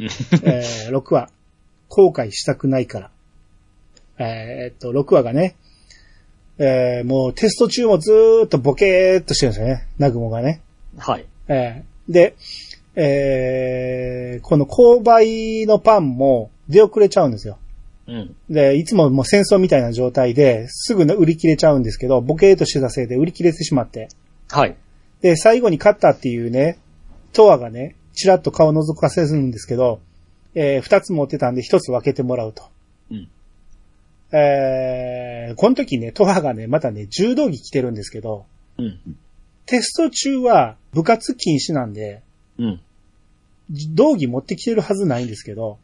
えー、6話、後悔したくないから。えーっと、6話がね、えー、もうテスト中もずーっとボケーっとしてるんですよね、ナグモがね。はい。えーで、えー、この購買のパンも出遅れちゃうんですよ。うん。で、いつももう戦争みたいな状態ですぐ売り切れちゃうんですけど、ボケーっとしてたせいで売り切れてしまって。はい。で、最後に勝ったっていうね、トアがね、ちらっと顔を覗かせるんですけど、えー二つ持ってたんで一つ分けてもらうと。うん。えー、この時ね、トアがね、またね、柔道着着てるんですけど、うん。テスト中は部活禁止なんで、うん。道着持ってきてるはずないんですけど、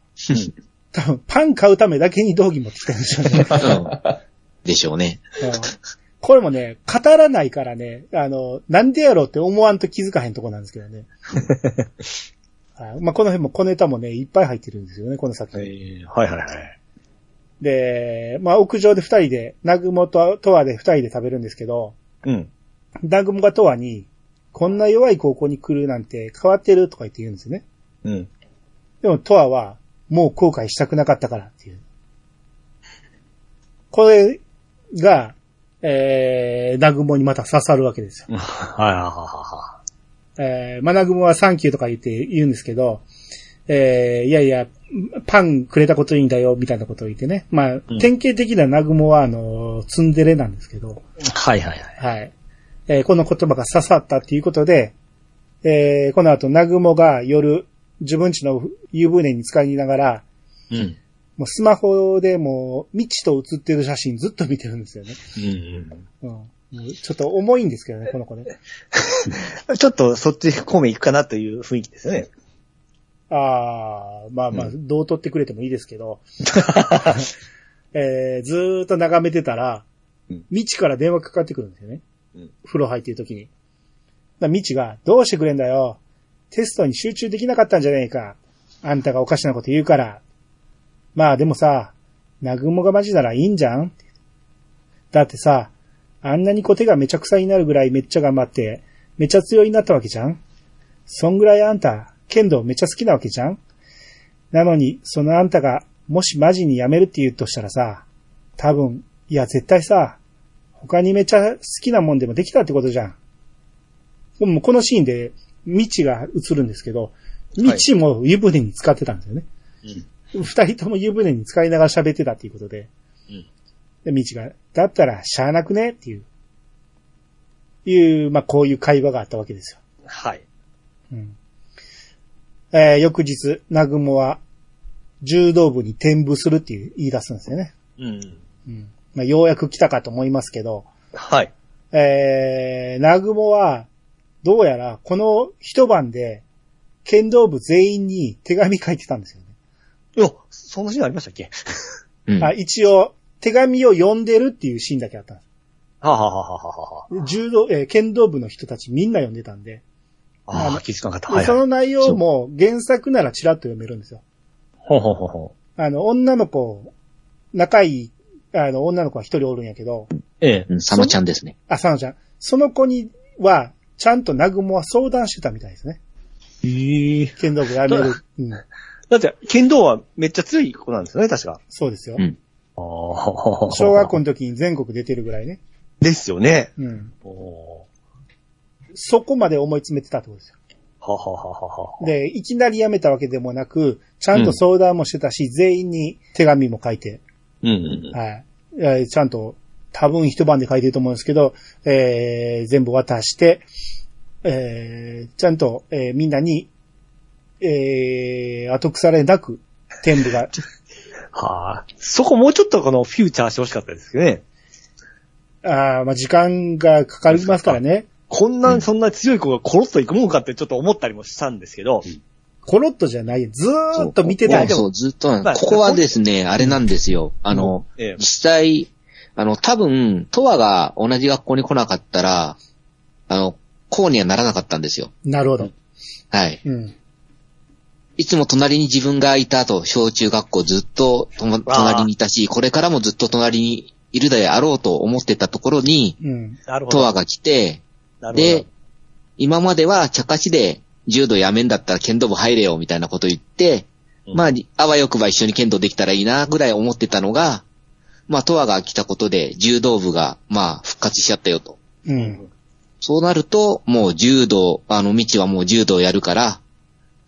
多分パン買うためだけに道着持ってきたんでしょうね。うん。でしょうね。うんこれもね、語らないからね、あの、なんでやろうって思わんと気づかへんとこなんですけどね。はいまあ、この辺も小ネタもね、いっぱい入ってるんですよね、この作え品。ー、はいはいはい。で、まあ、屋上で二人で、ナグモとトアで二人で食べるんですけど、うん。ナグモがトアに、こんな弱い高校に来るなんて変わってるとか言って言うんですよね。うん。でもトアは、もう後悔したくなかったからっていう。これが、えー、ナグモにまた刺さるわけですよ。はいはいはいはえー、マナグモはサンキューとか言って言うんですけど、えー、いやいや、パンくれたこといいんだよ、みたいなことを言ってね。まあ、ん典型的なナグモは、あの、ツンデレなんですけど、い。はいはいはい。はい。えーこの言葉が刺さったっていうことで、えー、この後、ナグモが夜、自分家の湯船に使いながら、うん。もうスマホでもう、未知と写ってる写真ずっと見てるんですよね。うん。うん。もうちょっと重いんですけどね、この子ね。ちょっとそっち方面行くかなという雰囲気ですよね。ああ、まあまあ、うどう取ってくれてもいいですけど、えー、ずーっと眺めてたらうん、未知から電話かかってくるんですよね。うん風呂入ってる時に。未知が、どうしてくれんだよ。テストに集中できなかったんじゃねえか。あんたがおかしなこと言うから。まあでもさ、ナグモがマジならいいんじゃん？だってさ、あんなにこ手がめちゃくさになるぐらいめっちゃ頑張って、めちゃ強いになったわけじゃん？そんぐらいあんた、剣道めちゃ好きなわけじゃん？なのに、そのあんたが、もしマジにやめるって言うとしたらさ、多分、いや絶対さ、他にめちゃ好きなもんでもできたってことじゃん。でもこのシーンで、未知が映るんですけど、未知も湯船に使ってたんですよね。うん。二人とも湯船に使いながら喋ってたっていうことで。うんで、未知が、だったら、しゃあなくねっていう、いう、まあ、こういう会話があったわけですよ。はい。うん。えー翌日、ナグモは、柔道部に転部するっていう言い出すんですよね。うん。うん。まあ、ようやく来たかと思いますけど、はい。えー、ナグモは、どうやら、この一晩で、剣道部全員に手紙書いてたんですよね。いや、そんなシーンありましたっけ？うん。あ、一応、手紙を読んでるっていうシーンだけあったんです。はあ、はあはあはあはあ、柔道、えー剣道部の人たちみんな読んでたんで、あのああ、気づかなかった。ではいはい。その内容も原作ならチラッと読めるんですよ。ほうほうほうほう。あの、女の子、仲いい、あの、女の子は一人おるんやけど、ええ。うん、佐野ちゃんですね。あ、さのちゃん。その子には、ちゃんとナグモは相談してたみたいですね。ええ剣道部やめる。うん。だって、剣道はめっちゃ強い子なんですよね、確か。そうですよ。うん。小学校の時に全国出てるぐらいね。ですよね。うん。おそこまで思い詰めてたってことですよ。ははははは。で、いきなり辞めたわけでもなく、ちゃんと相談もしてたし、全員に手紙も書いて、うん。はい。えーちゃんと、多分一晩で書いてると思うんですけど、えー全部渡して、えーちゃんと、えーみんなに、えー後腐れなく、天部が、はあ。そこもうちょっとこのフューチャーしてほしかったですけどね。あーまあ時間がかかりますからね。こんな、そんな強い子がコロッと行くもんかってちょっと思ったりもしたんですけど。コロッとじゃないよ。ずーっと見てたよ。そうずっとなんまあここはですね、あれなんですよ。あの、ええ実際、あの、多分、トワが同じ学校に来なかったら、あの、こうにはならなかったんですよ。なるほど。はい。うん。いつも隣に自分がいたと、小中学校ずっと隣にいたし、これからもずっと隣にいるであろうと思ってたところに、うん。トワが来て、で、今までは茶化しで柔道やめんだったら剣道部入れよみたいなこと言って、まあ、あわよくば一緒に剣道できたらいいな、ぐらい思ってたのが、まあ、トアが来たことで、柔道部が、まあ、復活しちゃったよと。うん。そうなると、もう柔道、あの、未知はもう柔道やるから、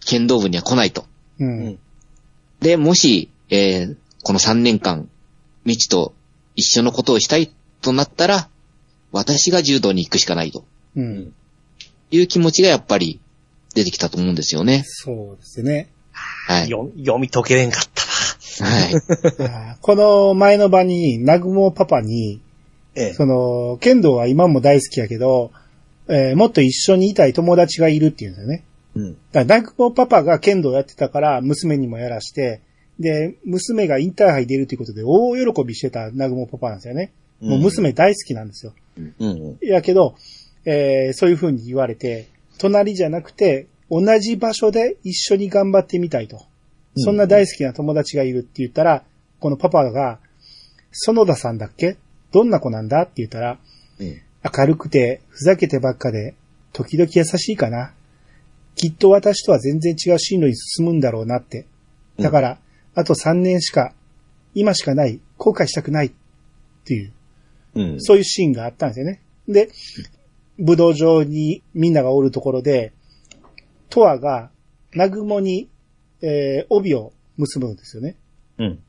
剣道部には来ないと。う。うんん。で、もし、えーこの3年間、未知と一緒のことをしたいとなったら、私が柔道に行くしかないとうん。いう気持ちがやっぱり出てきたと思うんですよね。そうですね。はい。よ読み解けれんかったな。はい。この前の場に、ナグモパパに、ええ。その、剣道は今も大好きやけど、えーもっと一緒にいたい友達がいるっていうんですよね。うん。だから、ナグモパパが剣道やってたから、娘にもやらして、で、娘がインターハイ出るということで大喜びしてたナグモパパなんですよね。もう娘大好きなんですよ。うん。やけど、えーそういう風に言われて、隣じゃなくて、同じ場所で一緒に頑張ってみたいと。うんそんな大好きな友達がいるって言ったら、このパパが、園田さんだっけ？どんな子なんだ？って言ったら、うん。明るくて、ふざけてばっかで、時々優しいかな？きっと私とは全然違う進路に進むんだろうなって。だから、あと3年しか、今しかない、後悔したくないっていう、うん。そういうシーンがあったんですよね。で、武道場にみんながおるところで、トアが、ナグモに、えー帯を結ぶんですよね。うん。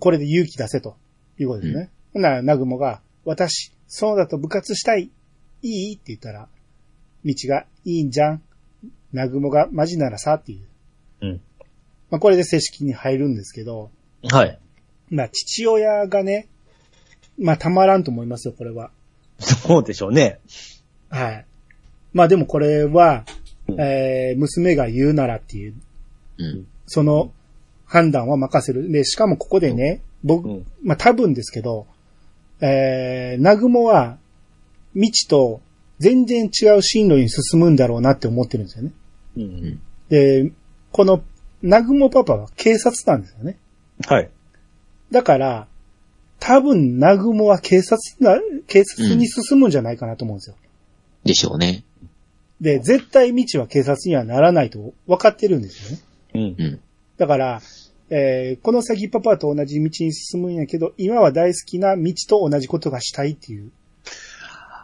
これで勇気出せということですね。ほんなら、ナグモが、私、そうだと部活したい。いい？って言ったら、道が、いいんじゃん。ナグモがマジならさっていう。うん。まあ、これで正式に入るんですけど、はい。まあ、父親がね、まあ、たまらんと思いますよ、これは。そうでしょうね。はい。まあ、でもこれは、うんえー、娘が言うならっていう、うん。その判断は任せる。で、しかもここでね、僕、うんまあ、多分ですけど、えー、ナグモは、未知と全然違う進路に進むんだろうなって思ってるんですよね。うん。で、この、ナグモパパは警察なんですよね。はい。だから、多分、ナグモは警察な、警察に進むんじゃないかなと思うんですよ。でしょうね。で、絶対未知は警察にはならないと分かってるんですよね。うんう。ん。だから、えーこの先パパと同じ道に進むんやけど、今は大好きな道と同じことがしたいっていう。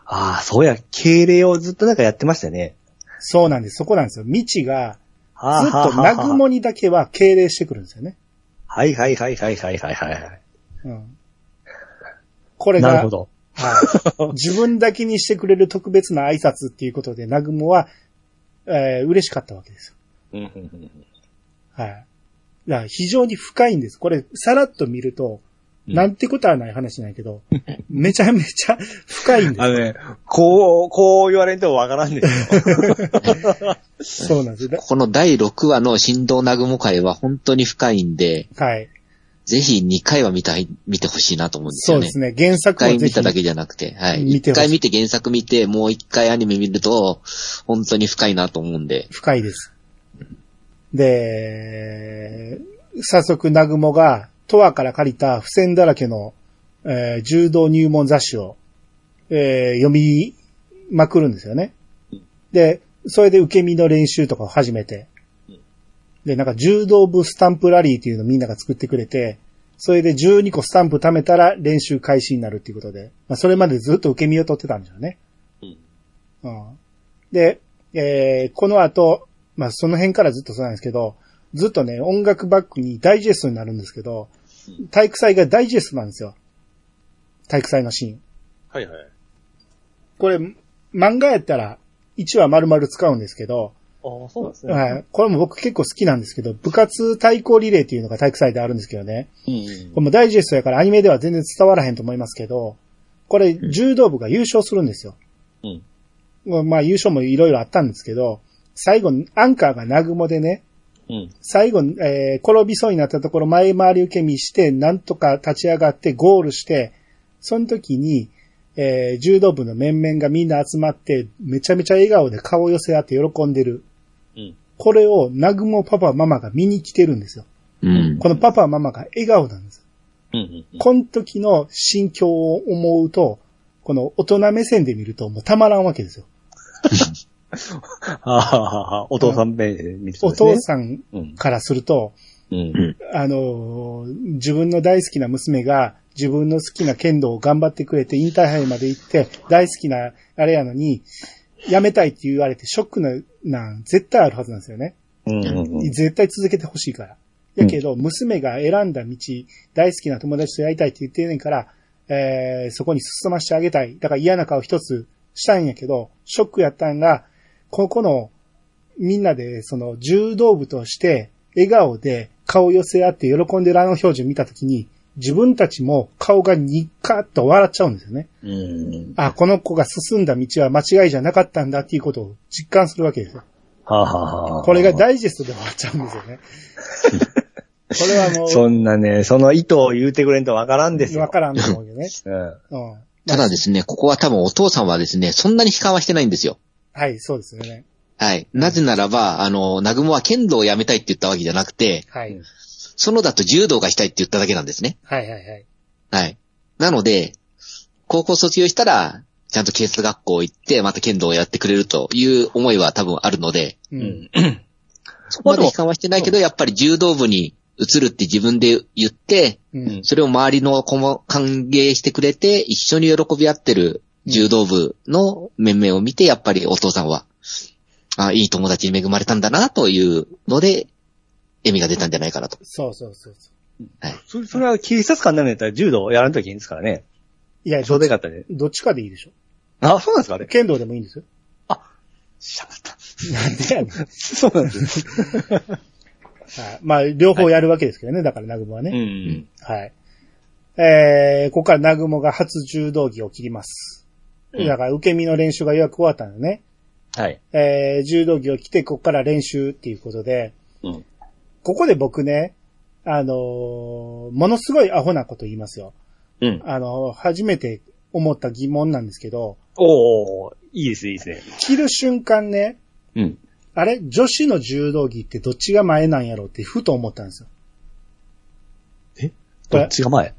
ああ、そうや、敬礼をずっとなんかやってましたよね。そうなんです。そこなんですよ。未知が、はずっとナグモにだけは敬礼してくるんですよね。はいはいはいはいはいはいはい。うん。これが、なるほど。はい。自分だけにしてくれる特別な挨拶っていうことで、ナグモは、えー嬉しかったわけですよ。はい。だから非常に深いんです。これ、さらっと見ると、うんなんてことはない話なんやけど、めちゃめちゃ深いんですあのね、こう、こう言われんとわからんですよ。そうなんです。だこの第6話の振動ナグモ会は本当に深いんで、はい。ぜひ2回は見たい、見てほしいなと思うんですよね。そうですね。原一作を回見ただけじゃなくて、はい。見てほしい一回見て原作見て、もう一回アニメ見ると、本当に深いなと思うんで。深いです。で、早速、ナグモが、トアから借りた付箋だらけの、えー柔道入門雑誌を、えー読みまくるんですよね。で、それで受け身の練習とかを始めて、で、なんか柔道部スタンプラリーっていうのをみんなが作ってくれて、それで12個スタンプ貯めたら練習開始になるっていうことで、まあ、それまでずっと受け身を取ってたんですよね。うんで、えーこの後、まあ、その辺からずっとそうなんですけど、ずっとね、音楽バックにダイジェストになるんですけど、体育祭がダイジェストなんですよ。体育祭のシーン。はいはい。これ、漫画やったら1話丸々使うんですけど、ああ、そうなんですね。はい。これも僕結構好きなんですけど、部活対抗リレーっていうのが体育祭であるんですけどね。うんこれもダイジェストやからアニメでは全然伝わらへんと思いますけど、これ柔道部が優勝するんですよ。うん。まあまあ優勝もいろいろあったんですけど、最後、アンカーがナグモでね、うん。最後、えー転びそうになったところ前回り受け身して、なんとか立ち上がってゴールして、その時に、えー柔道部の面々がみんな集まって、めちゃめちゃ笑顔で顔を寄せ合って喜んでる。うん。これをナグモパパママが見に来てるんですよ。うん。このパパママが笑顔なんです。うん。この時の心境を思うと、この大人目線で見るともうたまらんわけですよ。お父さん目で見てお父さんうん。からすると、うん。あのー、自分の大好きな娘が自分の好きな剣道を頑張ってくれてインターハイまで行って大好きなあれやのに、辞めたいって言われてショックな、なん、絶対あるはずなんですよね。うんうんうん。絶対続けてほしいから。やけど、娘が選んだ道、大好きな友達とやりたいって言ってんねんから、えー、そこに進ましてあげたい。だから嫌な顔一つしたんやけど、ショックやったんが、ここの、みんなで、その、柔道部として、笑顔で顔寄せ合って喜んでるあの表情見たときに、自分たちも顔がニッカッと笑っちゃうんですよね。うん。あ、この子が進んだ道は間違いじゃなかったんだっていうことを実感するわけですよ。はあ、はあはあ、これがダイジェストで終わっちゃうんですよね。これはもう、そんなね、その意図を言うてくれんとわからんですよ。わからんと思うけどね。うん。うん。ただですね、ここは多分お父さんはですね、そんなに悲観はしてないんですよ。はい、そうですよね。はい。なぜならば、あの、ナグモは剣道をやめたいって言ったわけじゃなくて、はい。そのだと柔道がしたいって言っただけなんですね。はいはいはい。はい。なので、高校卒業したら、ちゃんと警察学校行って、また剣道をやってくれるという思いは多分あるので、う。うんん。そこまで悲観はしてないけど、やっぱり柔道部に移るって自分で言って、うん。それを周りの子も歓迎してくれて、一緒に喜び合ってる柔道部の面々を見て、やっぱりお父さんは、あいい友達に恵まれたんだな、というので、笑みが出たんじゃないかなと。そうそうそうそう。そそれは警察官になるんやったら柔道をやらんときいいんですからね？いや、ちょうどよかったね。どっちかでいいでしょ。あ、そうなんですかあれ。剣道でもいいんですよ。しゃべった。なんでやねん。そうなんです。はい。まあ、両方やるわけですけどね、だから、ナグモはうね。ん。はい。えー、ここからナグモが初柔道着を切ります。うんだから、受け身の練習がようやく終わったんだね。はい。えー、柔道着を着て、ここから練習っていうことで、うん。ここで僕ね、あのーものすごいアホなこと言いますよ。うん。あのー初めて思った疑問なんですけど、おー、いいですね、いいですね。着る瞬間ね、うん。あれ女子の柔道着ってどっちが前なんやろうってふと思ったんですよ。どっちが前？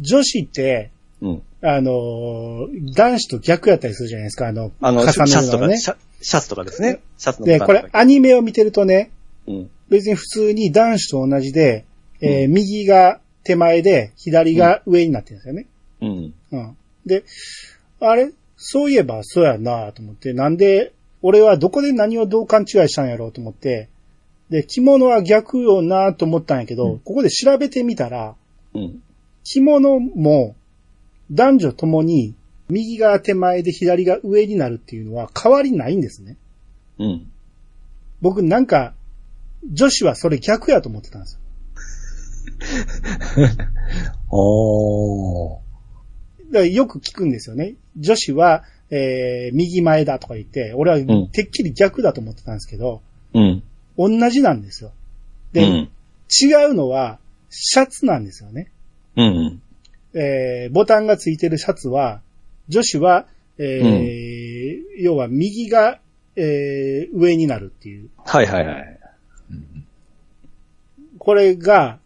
女子って、うん。あのー男子と逆やったりするじゃないですか、あの、あの、シ重ねャツとか、ね。シャシャツとかですね。シャツので、これアニメを見てるとね、うん。別に普通に男子と同じで、えー右が手前で、左が上になってるんですよね。うん。うん。で、あれそういえばそうやなと思って、なんで、俺はどこで何をどう勘違いしたんやろうと思って、で、着物は逆よなと思ったんやけど、うんここで調べてみたら、うん。着物も男女ともに右が手前で左が上になるっていうのは変わりないんですね。うん。僕なんか、女子はそれ逆やと思ってたんですよ。おー。だからよく聞くんですよね。女子は、えー、右前だとか言って、俺はんてっきり逆だと思ってたんですけど、うん。同じなんですよ。で、うん。違うのは、シャツなんですよね。うん。えー、ボタンがついてるシャツは、女子は、えー要は右が、えー上になるっていう。はいはいはい。これが、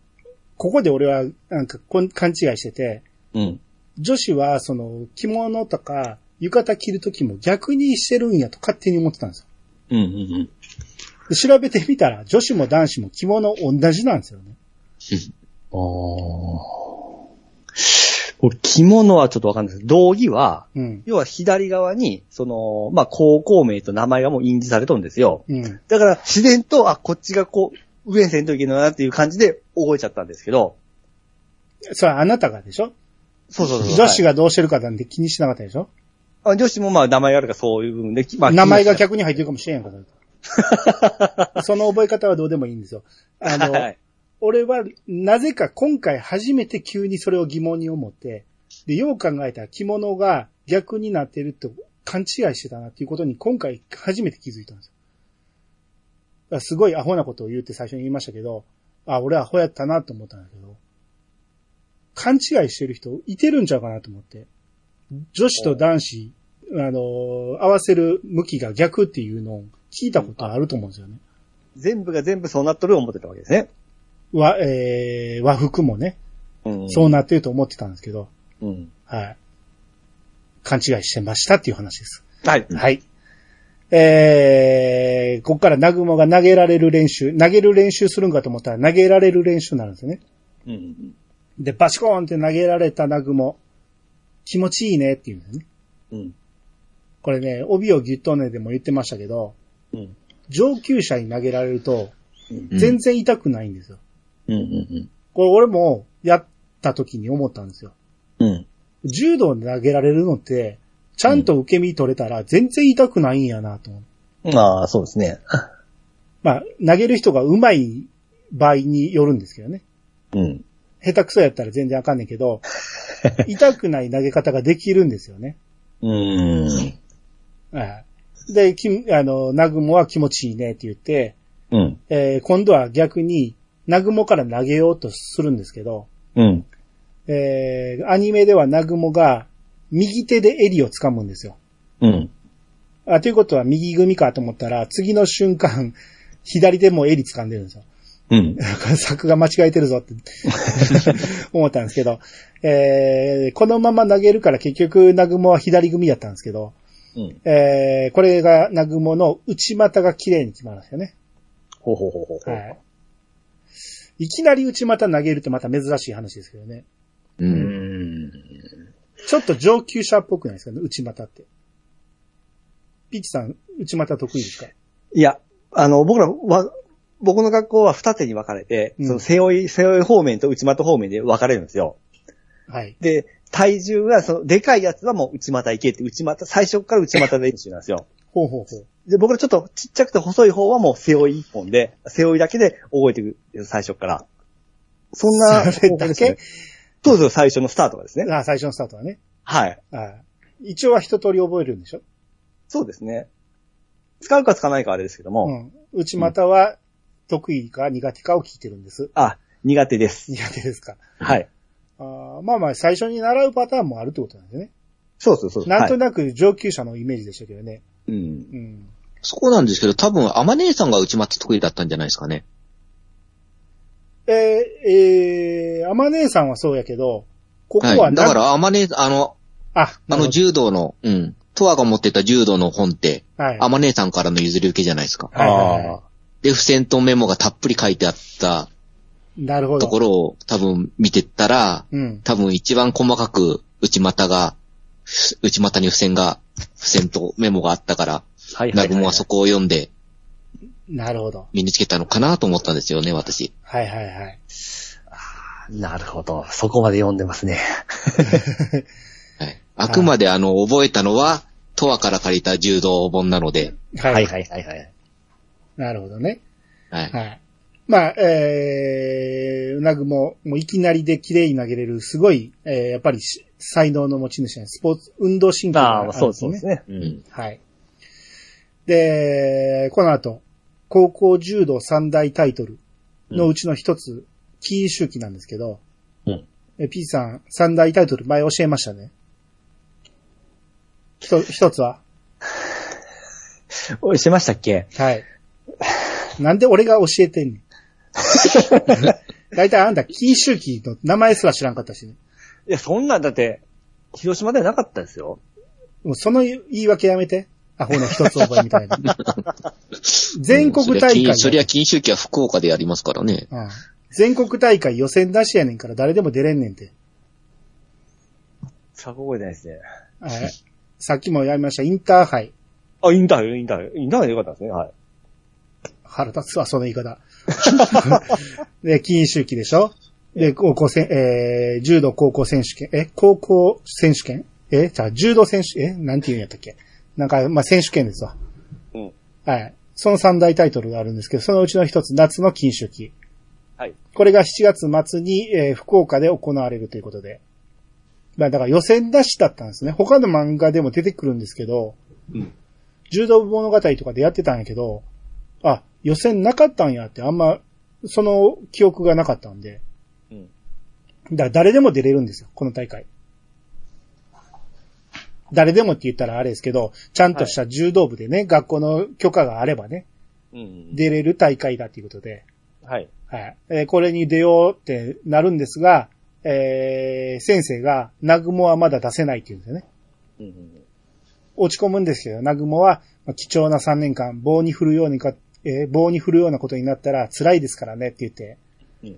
ここで俺はなんかこん勘違いしてて、うん。女子はその着物とか浴衣着るときも逆にしてるんやと勝手に思ってたんですよ。うんうんで調べてみたら女子も男子も着物同じなんですよね。うん。着物はちょっとわかんないです。道着は、うん。要は左側に、その、まあ、高校名と名前がもう印字されとるんですよ。うん。だから自然と、あ、こっちがこう、上にせんといけないなっていう感じで覚えちゃったんですけど。それはあなたがでしょ？そうそうそう。女子が、がどうしてるかなんて気にしなかったでしょ？あ女子もまあ名前があるからそういう部分で、まあ、名前が気逆に入ってるかもしれんやんか。その覚え方はどうでもいいんですよ。あの、はい。俺はなぜか今回初めて急にそれを疑問に思って、で、よう考えたら着物が逆になってるって勘違いしてたなっていうことに今回初めて気づいたんですよ。すごいアホなことを言うって最初に言いましたけど、あ、俺アホやったなと思ったんだけど、勘違いしてる人いてるんちゃうかなと思って。女子と男子、あの、合わせる向きが逆っていうのを聞いたことあると思うんですよね。全部が全部そうなっとる思ってたわけですね。和、えー、和服もね、うんそうなってると思ってたんですけど、うん。はい。勘違いしてましたっていう話です。はい。はい。えー、こっからナグモが投げられる練習、投げる練習するんかと思ったら投げられる練習になるんですよね。うんうんで、バシコーンって投げられたナグモ、気持ちいいねって言うんですよね。うん。これね、帯をギュッとねでも言ってましたけど、うん。上級者に投げられると、うん全然痛くないんですよ。うんうんこれ俺もやった時に思ったんですよ。うん。うん。柔道で投げられるのって、ちゃんと受け身取れたら全然痛くないんやなと思う。まあ、そうですね。まあ、投げる人が上手い場合によるんですけどね。うん。下手くそやったら全然あかんねんけど、痛くない投げ方ができるんですよね。うーん。はい。で、きあの、ナグモは気持ちいいねって言って、うん。えー今度は逆に、ナグモから投げようとするんですけど、うん。えーアニメではナグモが右手で襟を掴むんですよ。うん。あ、ということは右組かと思ったら、次の瞬間、左手も襟掴んでるんですよ。うん。作が間違えてるぞって 思ったんですけど、えーこのまま投げるから結局ナグモは左組だったんですけど、うん。えーこれがナグモの内股が綺麗に決まるんですよね。ほうほうほうほうほう。はい。いきなり内股投げるってまた珍しい話ですけどね。う。うんん。ちょっと上級者っぽくないですかね、内股って。ピッチさん、内股得意ですか？いや、あの、僕らは、僕の学校は二手に分かれて、うんその背負い、背負い方面と内股方面で分かれるんですよ。はい。で、体重が、その、でかいやつはもう内股行けって、内股、最初から内股練習なんですよ。ほうほうほう。で、僕らちょっとちっちゃくて細い方はもう背負い一本で、背負いだけで覚えていく、最初から。そんな、それだけ？そうですよ、最初のスタートがですね。あ最初のスタートはね。はい。はい。一応は一通り覚えるんでしょ？そうですね。使うか使わないかはあれですけども、うん。内股は得意か苦手かを聞いてるんです。あ、苦手です。苦手ですか。はい。あーまあまあ、最初に習うパターンもあるってことなんですね。そうそうです。なんとはいなく上級者のイメージでしたけどね。うん。うん。そこなんですけど、多分、アマ姉さんが内股得意だったんじゃないですかね。えー、えー、アマ姉さんはそうやけど、ここははい。なだから、アマ姉、あの、あ、あの柔道の、うん。トアが持ってた柔道の本って、どはい。アマ姉さんからの譲り受けじゃないですか。はいはいはいあで、付箋とメモがたっぷり書いてあったなるほど。ところを多分見てったら、うん。多分一番細かく内股が、内股に付箋が、付箋とメモがあったから、ーはいナグモはそこを読んでなるほど。身につけたのかなと思ったんですよね、私。はいはいはい。なるほど。そこまで読んでますね。はい。あくまであの、覚えたのは、トアから借りた柔道本なので、はい。はいはいはいはい。なるほどね。はい。はい。まあ、えー、うなぐも、もういきなりで綺麗に投げれる、すごい、えー、やっぱりし才能の持ち主なんです。スポーツ、運動神経があああ、るんですね。そうそうですね。う。うんん。はい。で、この後、高校柔道三大タイトルのうちの一つ、金周期なんですけど、うんえ P さん、三大タイトル前教えましたね。ひと一つは？おい、してましたっけ？はい。なんで俺が教えてんねん。だいたいあんた、金周期の名前すら知らんかったしね。いや、そんなんだって、広島ではなかったですよ。もうその言い訳やめて。アホの一つ覚えみたいな。全国大会、そりゃ、金鷲旗は福岡でやりますからね。うん全国大会予選なしやねんから誰でも出れんねんて。さあ、覚えてないですね。はいさっきもやりました、インターハイ。あ、インターハイ、インターハイ。インターハイでよかったですね。はい。腹立つわ、その言い方。で、金鷲旗でしょ？で、高校せん、えー、柔道高校選手権、え、高校選手権？え、じゃあ、柔道選手、え、なんて言うんやったっけ？なんか、まあ、選手権ですわ。うん。はい。その三大タイトルがあるんですけど、そのうちの一つ、夏の金周期。はい。これが7月末に、えー福岡で行われるということで。まあ、だから予選出しだったんですね。他の漫画でも出てくるんですけど、うん。柔道部物語とかでやってたんやけど、あ、予選なかったんやってあんま、その記憶がなかったんで、うん。だから誰でも出れるんですよ、この大会。誰でもって言ったらあれですけど、ちゃんとした柔道部でね、学校の許可があればね、うん。出れる大会だっていうことで、はい。はい。えーこれに出ようってなるんですが、えー先生が、ナグモはまだ出せないって言うんですよね。うん。落ち込むんですけど、南雲は、まあ貴重な3年間、棒に振るようにか、えー棒に振るようなことになったら辛いですからねって言って、うん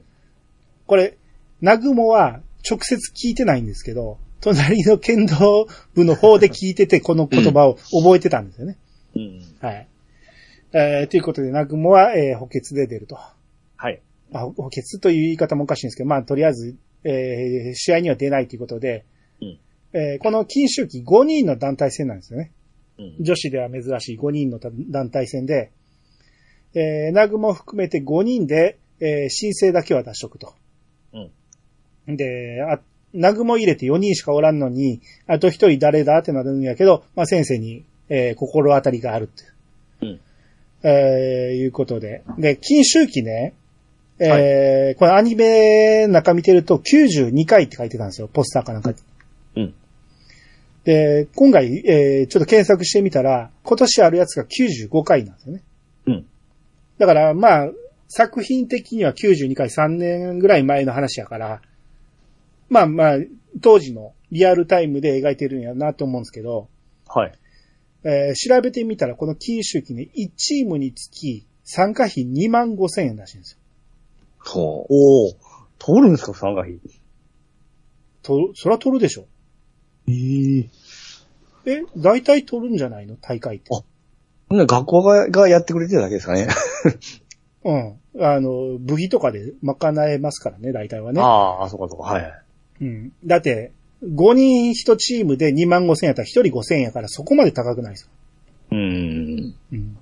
これ、南雲は直接聞いてないんですけど、隣の剣道部の方で聞いてて、この言葉を覚えてたんですよね。うん。はい。えーということで、南雲は、えー補欠で出ると。はい。あ、補欠という言い方もおかしいんですけど、まあ、とりあえず、えー試合には出ないということで、うんえーこの金周期5人の団体戦なんですよね。うん。女子では珍しい5人の団体戦で、えー、ナグも含めて5人で、えー申請だけは出しとくと。うん。で、あ、ナグも入れて4人しかおらんのに、あと1人誰だってなるんやけど、まあ、先生に、えー心当たりがあるって。うん。えーいうことで。で、金周期ね、えーこれアニメの中見てると92回って書いてたんですよ、ポスターかなんかに。うん。で、今回、えーちょっと検索してみたら、今年あるやつが95回なんですよね。うん。だから、まあ、作品的には92回3年ぐらい前の話やから、まあまあ、当時のリアルタイムで描いてるんやなと思うんですけど、はい。えー調べてみたらこの金周期ね、1チームにつき参加費2万5千円らしいんですよ。ほう。おお通るんですか、参加費？と、そら取るでしょ。えええ、大体取るんじゃないの？大会って。あ学校ががやってくれてるだけですかね。うん。あの、部費とかで賄えますからね、大体はね。ああ、そうかそうか。はい。うん。だって、5人1チームで2万5千円やったら1人5千円やからそこまで高くないですよ。うーん。うん。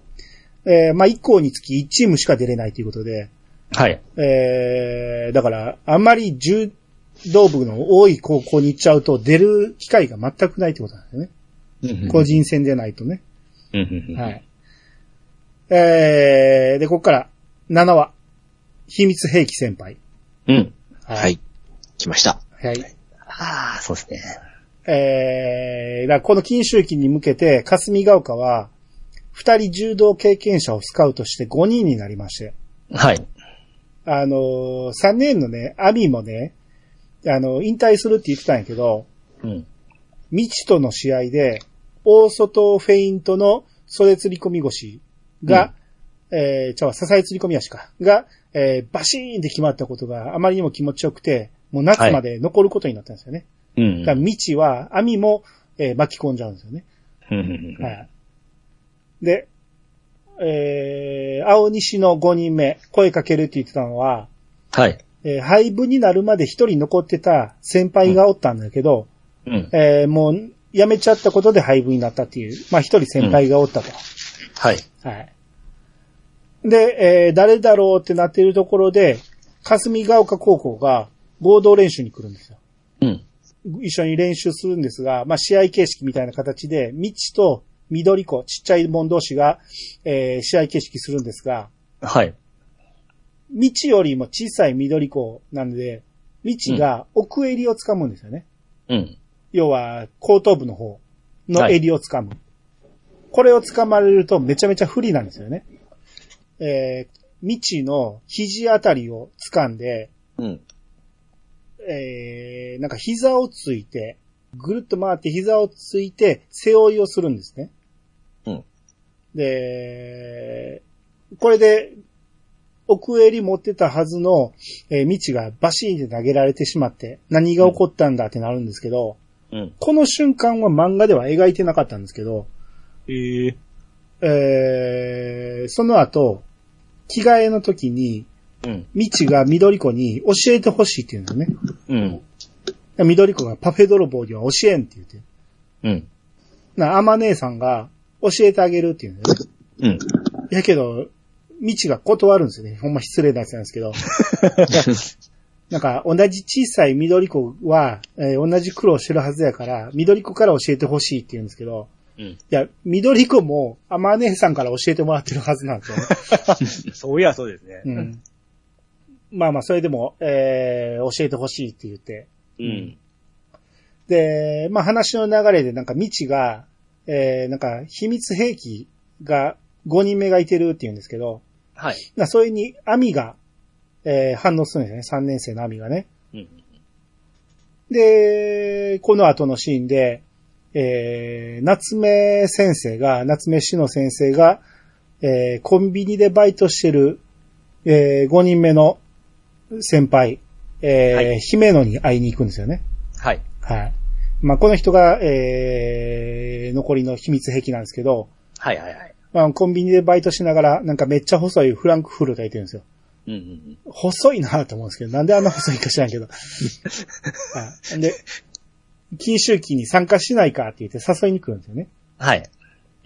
えーまあ、1校につき1チームしか出れないということで、はい。えー、だから、あんまり柔道部の多い高校に行っちゃうと出る機会が全くないってことなんですよね。個人戦でないとね。うん。。はいい。えー、で、ここから7話。秘密兵器先輩。うん。ははい。来ました。はい。ああ、そうですね。えー、だこの金周期に向けて、霞ヶ丘は、二人柔道経験者をスカウトして5人になりまして、はい。あのー、3年のね、アミもね、あの、引退するって言ってたんやけど、うん。未知との試合で、大外フェイントの袖釣り込み腰が、えー、ちゃ支え釣り込み足か、が、えー、バシーンって決まったことがあまりにも気持ちよくて、もう夏まで残ることになったんですよね。うん。だから未知は、網も、えー巻き込んじゃうんですよね。うん。はい。で、えー、青西の5人目、声かけるって言ってたのは、はい。えー廃部になるまで一人残ってた先輩がおったんだけど、うん。えーもう辞めちゃったことで廃部になったっていう、まあ一人先輩がおったと。はい。はい。で、えー誰だろうってなっているところで、霞ヶ丘高校が合同練習に来るんですよ。うん。一緒に練習するんですが、まあ試合形式みたいな形で、未知と緑子、ちっちゃいもん同士が、えー試合形式するんですが、はい。未知よりも小さい緑子なんで、未知が奥襟を掴むんですよね。うん。要は、後頭部の方の襟を掴む。これを掴まれるとめちゃめちゃ不利なんですよね。えー、未知の肘あたりを掴んで、うん。えー、なんか膝をついて、ぐるっと回って膝をついて背負いをするんですね。うん。で、これで、奥襟持ってたはずの、えー、道がバシーンって投げられてしまって、何が起こったんだってなるんですけど、うん。この瞬間は漫画では描いてなかったんですけど、ええ。えー、その後、着替えの時に、うん。道が緑子に教えてほしいって言うんですよね。うん。緑子がパフェ泥棒には教えんって言って。うん。な、アマ姉さんが教えてあげるって言うんだよね。うん。やけど、道が断るんですよね。ほんま失礼なやつなんですけど。なんか、同じ小さい緑子は、えー同じ苦労してるはずやから、緑子から教えてほしいって言うんですけど、うん。いや、緑子も、アマ姉さんから教えてもらってるはずなんですよね。そういや、そうですね。うん。まあまあ、それでも、えー教えてほしいって言って。うん。で、まあ話の流れでなんか未知が、えーなんか秘密兵器が5人目がいてるって言うんですけど、はい。なそれにアミが、えー反応するんですよね。3年生のアミがね。うん。で、この後のシーンで、えー、夏目先生が、夏目氏の先生が、えー、コンビニでバイトしてる、えー、5人目の先輩、えーはい姫野に会いに行くんですよね。はい。はい。まあ、この人が、えー、残りの秘密兵器なんですけど、はいはいはい。まあ、コンビニでバイトしながら、なんかめっちゃ細いフランクフルト焼いてるんですよ。うんうん細いなと思うんですけど、なんであんな細いか知らんけど。はい。で、禁酒期に参加しないかって言って誘いに来るんですよね。はい。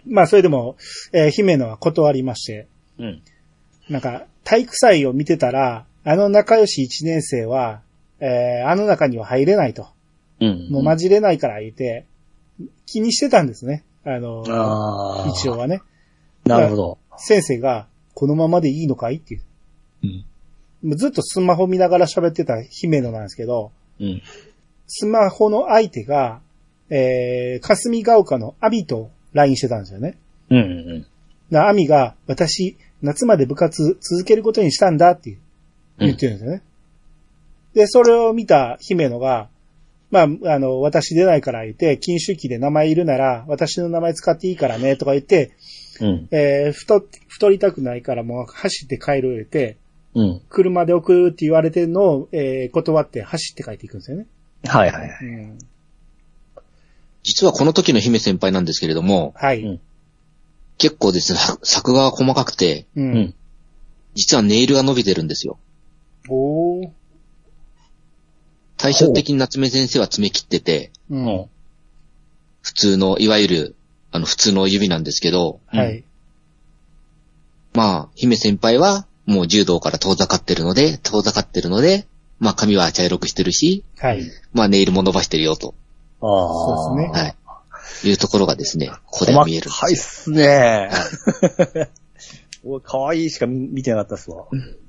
まあ、それでも、えー姫野は断りまして、うん。なんか、体育祭を見てたら、あの仲良し1年生は、えーあの中には入れないと。うん。もう混じれないから言って、気にしてたんですね。あの、ああ。一応はね。なるほど。先生が、このままでいいのかいっていう。うん。もうずっとスマホ見ながら喋ってた姫野なんですけど、うん。スマホの相手が、えー、霞ヶ丘のアビと LINE してたんですよね。うんうんな、アミが、私、夏まで部活続けることにしたんだっていう言ってるんですよね。で、それを見た姫野が、まあ、あの、私出ないから言って、禁酒期で名前いるなら、私の名前使っていいからね、とか言って、うん。えー、太、太りたくないからもう走って帰る言って、うん。車で送るって言われてるのを、えー、断って走って帰っていくんですよね。はいはいはい。うん。実はこの時の姫先輩なんですけれども、はい。うん結構ですね、作画が細かくて、う。うんん。実はネイルが伸びてるんですよ。おー。対照的に夏目先生は爪切ってて、う。うんん。普通の、いわゆる、あの、普通の指なんですけど、はい。まあ、姫先輩は、もう柔道から遠ざかってるので、遠ざかってるので、まあ髪は茶色くしてるし、はい。まあネイルも伸ばしてるよと、ああ。そうですねはい。いうところがですね、ここでは見えるんです細かいっすね。お可愛いしか見見てなかったっすわ。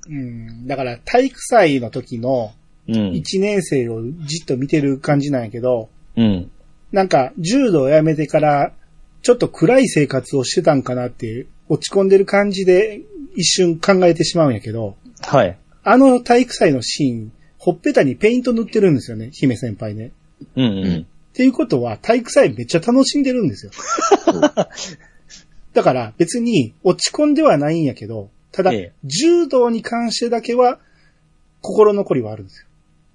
うん。だから、体育祭の時のうん。1年生をじっと見てる感じなんやけど、うん。なんか、柔道をやめてから、ちょっと暗い生活をしてたんかなって落ち込んでる感じで一瞬考えてしまうんやけど、はい。あの体育祭のシーン、ほっぺたにペイント塗ってるんですよね、姫先輩ね。うんううんん。っていうことは、体育祭めっちゃ楽しんでるんですよ。だから別に落ち込んではないんやけど、ただええ、柔道に関してだけは心残りはあるんですよ。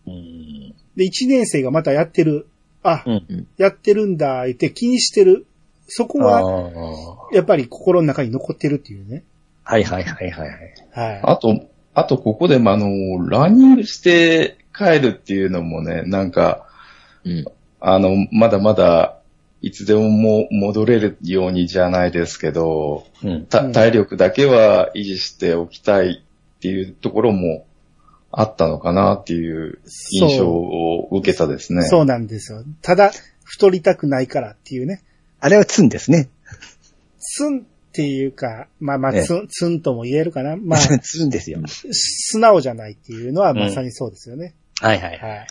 うん。で、1年生がまたやってる。あ、うん。やってるんだ、言って気にしてる。そこあは、あ。やっぱり心の中に残ってるっていうね。はいはいはいはいはい。はい。あと、あとここでもあの、ランニングして帰るっていうのもね、なんか、うん。あの、まだまだ、いつでもも戻れるようにじゃないですけど、うん。体力だけは維持しておきたいっていうところもあったのかなっていう印象を受けたですね。そうなんですよ。ただ、太りたくないからっていうね。あれはツンですね。ツンっていうか、まあまあ、ええツン、ツンとも言えるかな。まあ、ツンですよ。素直じゃないっていうのはまさにそうですよね。はいはい。はい。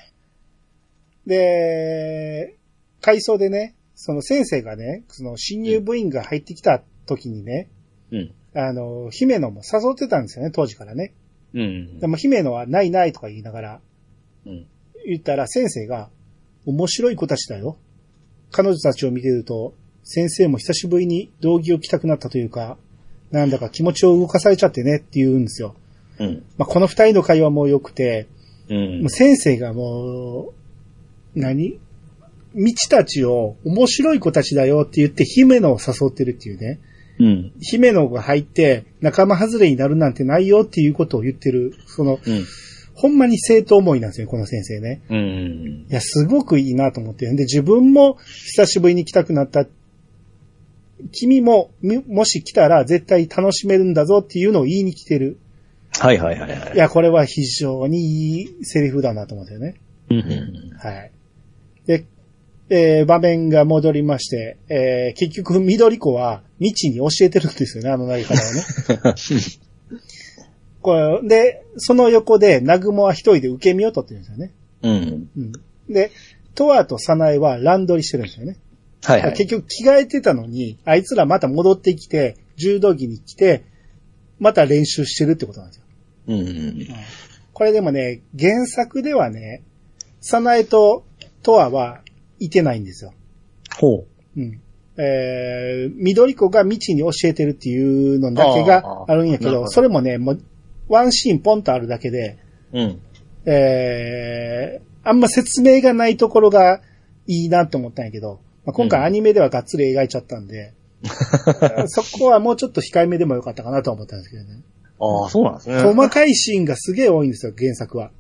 で、回想でね、その先生がね、その新入部員が入ってきた時にね、うん。あの、姫野も誘ってたんですよね、当時からね。うんで。も姫野はないないとか言いながらうん。言ったら先生が、面白い子たちだよ。彼女たちを見てると、先生も久しぶりに道着を着たくなったというか、なんだか気持ちを動かされちゃってねって言うんですよ。うん。まあ、この二人の会話も良くて、うんもう。先生がもう、何？道たちを面白い子たちだよって言って姫野を誘ってるっていうね。うん。姫野が入って仲間外れになるなんてないよっていうことを言ってる、その、うん。ほんまに生徒思いなんですよ、この先生ね。うん。いや、すごくいいなと思って。で、自分も久しぶりに来たくなった。君も、みもし来たら絶対楽しめるんだぞっていうのを言いに来てる。はいはいはいはいい。や、これは非常にいいセリフだなと思うんですよね。うん。はい。で、えー場面が戻りまして、えー結局、緑子は、道に教えてるんですよね、あの投げ方をね。これで、その横で、南雲は一人で受け身を取ってるんですよね。うん。うん。で、トアとサナエは乱取りしてるんですよね。はいはい。結局、着替えてたのに、あいつらまた戻ってきて、柔道着に来て、また練習してるってことなんですよ。うん。これでもね、原作ではね、サナエとトアはいてないんですよ。ほうん。えー、緑子が未知に教えてるっていうのだけがあるんやけど、どそれもね、もう、ワンシーンポンとあるだけで、う。うん。えー、あんま説明がないところがいいなと思ったんやけど、まあ、今回うんアニメではがっつり描いちゃったんで、そこはもうちょっと控えめでもよかったかなと思ったんですけどね。ああ、そうなんですね。細かいシーンがすげえ多いんですよ、原作は。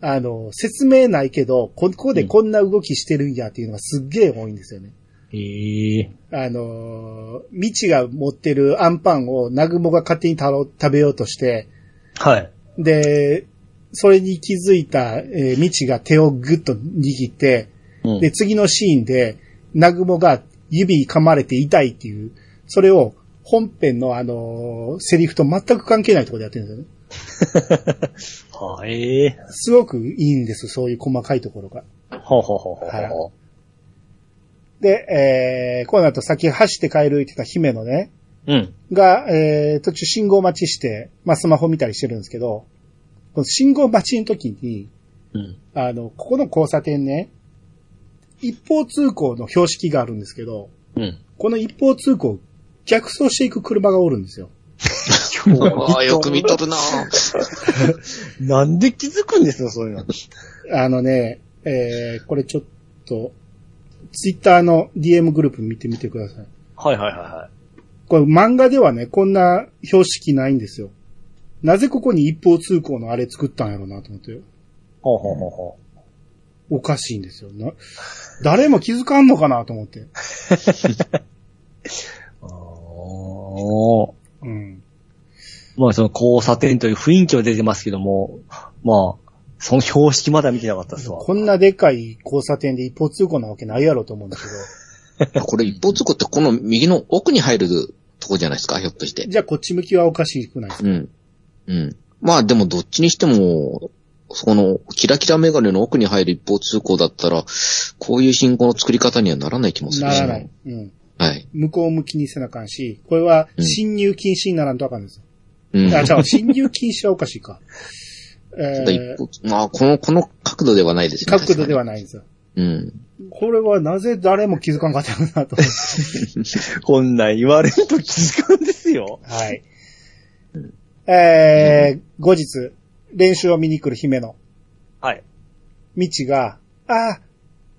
あの、説明ないけど、ここでこんな動きしてるんやっていうのがすっげえ多いんですよね。へえ。あのー、未知が持ってるアンパンをナグモが勝手に食べようとして、はい。で、それに気づいた、えー、未知が手をグッと握って、うんで、次のシーンで、ナグモが指噛まれて痛いっていう、それを本編のあのーセリフと全く関係ないところでやってるんですよね。はええ。すごくいいんです、そういう細かいところが。ほうほうほうほうで、えー、この後先走って帰る言ってた姫のね、う。うん。が、えー、途中信号待ちして、まあ、スマホ見たりしてるんですけど、この信号待ちの時に、うん。あの、ここの交差点ね、一方通行の標識があるんですけど、うん。この一方通行、逆走していく車がおるんですよ。ああ、よく見とるな なんで気づくんですよ、そういうの。あのね、えー、これちょっと、ツイッターの DM グループ見てみてください。はいはいはいはい。これ漫画ではね、こんな標識ないんですよ。なぜここに一方通行のあれ作ったんやろうなと思って。ほうほうほうほおかしいんですよ。な、誰も気づかんのかなと思って。う。ああ。うん。まあその交差点という雰囲気は出てますけども、まあ、その標識まだ見てなかったっすわ。こんなでかい交差点で一方通行なわけないやろと思うんだけど。これ一方通行ってこの右の奥に入るとこじゃないですか？ひょっとして。じゃあこっち向きはおかしくないですか？うん。うん。まあでもどっちにしても、そのキラキラメガネの奥に入る一方通行だったら、こういう信号の作り方にはならない気もするしならない。。うん。はい。向こう向きにせなあかんし、これはうん侵入禁止にならんとあかんですよ。うん。あ、じゃあ侵入禁止はおかしいか。えー、方まあ、この、この角度ではないですね。角度ではない。んですよ。うん。これはなぜ誰も気づかんかったのかなと。こんなん言われると気づくんですよ。はい。えー、後日、練習を見に来る姫野。はい。みちが、ああ、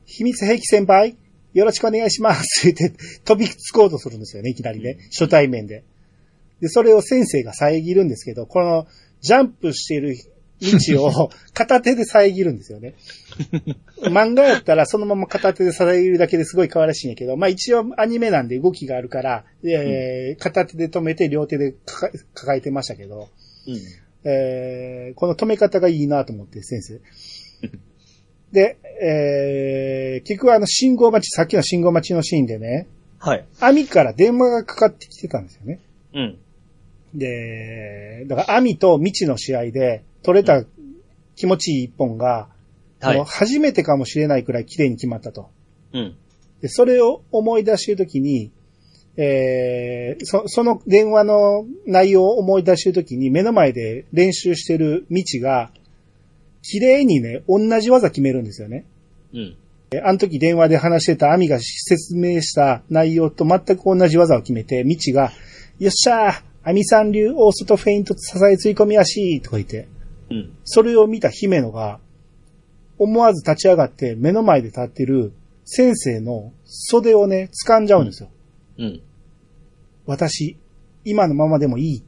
秘密兵器先輩よろしくお願いしますって飛びつこうとするんですよね、いきなりね。初対面で。で、それを先生が遮るんですけど、このジャンプしている道を 片手で遮るんですよね。漫画やったらそのまま片手で遮るだけですごい可愛らしいんやけど、まあ一応アニメなんで動きがあるから、えー片手で止めて両手で抱えてましたけど、うん。えーこの止め方がいいなと思って、先生。で、えー、結局あの信号待ち、さっきの信号待ちのシーンでね、はい。網から電話がかかってきてたんですよね。うん。で、だから網と未知の試合で取れた気持ちいい一本が、はい初めてかもしれないくらい綺麗に決まったと。うん。で、それを思い出しているときに、えー、そ、その電話の内容を思い出しているときに目の前で練習してる未知が、綺麗にね、同じ技決めるんですよね。うん。えあの時電話で話してたアミが説明した内容と全く同じ技を決めて、未知が、よっしゃーアミさん流大外フェイント支え追い込み足とか言って、うん。それを見た姫野が、思わず立ち上がって目の前で立ってる先生の袖をね、掴んじゃうんですよ。うん。私、今のままでもいい。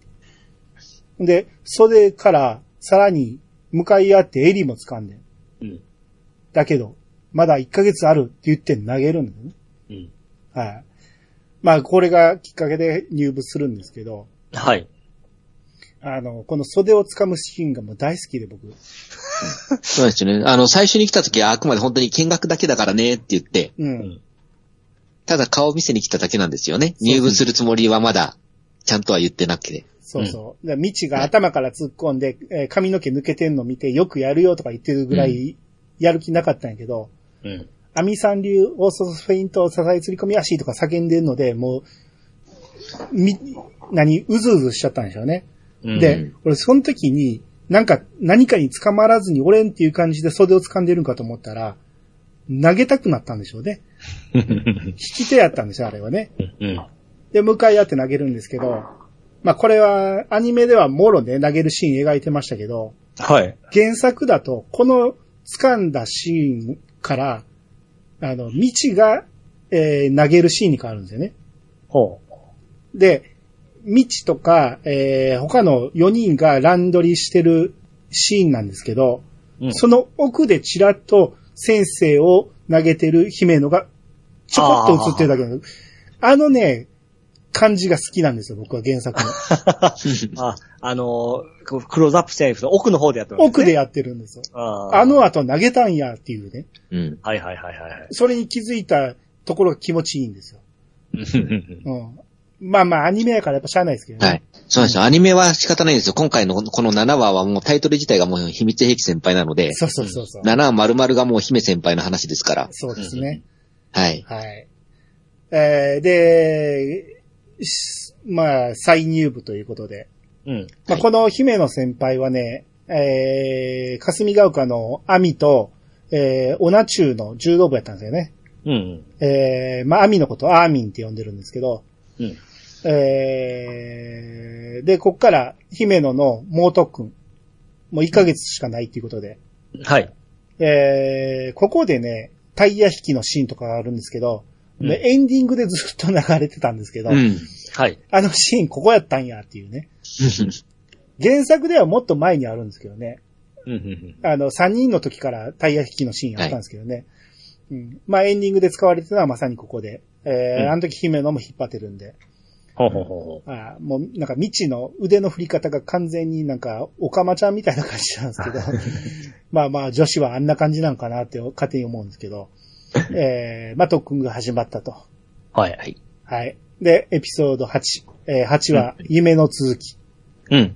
で、袖からさらに向かい合って襟も掴んで。うん。だけど、まだ1ヶ月あるって言って投げるんだよね。うん。はい。まあ、これがきっかけで入部するんですけど、はい。あの、この袖を掴むシーンがもう大好きで僕。そうですね。あの、最初に来た時はあくまで本当に見学だけだからねって言って、うん。ただ顔を見せに来ただけなんですよね。入部するつもりはまだ、ちゃんとは言ってなくて。そうそう。で、未知が頭から突っ込んで、えー髪の毛抜けてんの見て、よくやるよとか言ってるぐらい、やる気なかったんやけど、うん。アミさん流オーソフェイント支え釣り込み足とか叫んでるので、もう、み、何、うずうずしちゃったんでしょうね。うんで、俺その時に、なんか何かに捕まらずに俺んっていう感じで袖を掴んでるんかと思ったら、投げたくなったんでしょうね。引き手やったんですよ、あれはね。うん。で、向かい合って投げるんですけど、まあこれはアニメではもろで投げるシーン描いてましたけど、はい。原作だと、この掴んだシーンから、あの、未知が、えー投げるシーンに変わるんですよね。ほで、未知とか、えー他の4人が乱取りしてるシーンなんですけど、う。うん。その奥でちらっと先生を投げてる姫野がちょこっと映ってるだけなんですあのね、感じが好きなんですよ、僕は原作の。あ、あのークローズアップしてないけど奥の方でやってますね。奥でやってるんですよ。あーあの後投げたんやっていうね。うん。はいはいはいはい。それに気づいたところが気持ちいいんですよ。うんうん。まあまあ、アニメやからやっぱしゃあないですけどね。はい。そうなんですよ。アニメは仕方ないんですよ。今回のこの7話はもうタイトル自体がもう秘密兵器先輩なので、そうそうそうそう。7話丸々がもう姫先輩の話ですから。そうですね。はい。はい。えー、で、しまあ、再入部ということで。うん。まあ、この姫野先輩はね、えー、霞ヶ丘の網と、えー、オナチューの柔道部やったんですよね。うん。えー、まあ、網のことアーミンって呼んでるんですけど、うん。えー、で、こっから姫野の猛特訓。もう1ヶ月しかないっていうことで。はい。えー、ここでね、タイヤ引きのシーンとかがあるんですけど、うんでエンディングでずっと流れてたんですけど、うん。はい。あのシーンここやったんやっていうね。原作ではもっと前にあるんですけどね。うんうんあの、3人の時からタイヤ引きのシーンあったんですけどね。うん。まあエンディングで使われてたのはまさにここで。えーうんあの時姫野も引っ張ってるんで。ほうほうほうほあーもうなんか未知の腕の振り方が完全になんかオカマちゃんみたいな感じなんですけど。まあまあ女子はあんな感じなんかなって勝手に思うんですけど。えー、まあ特訓が始まったと。う。はい。はい。はい。で、エピソード8。えー、8は夢の続き。うん。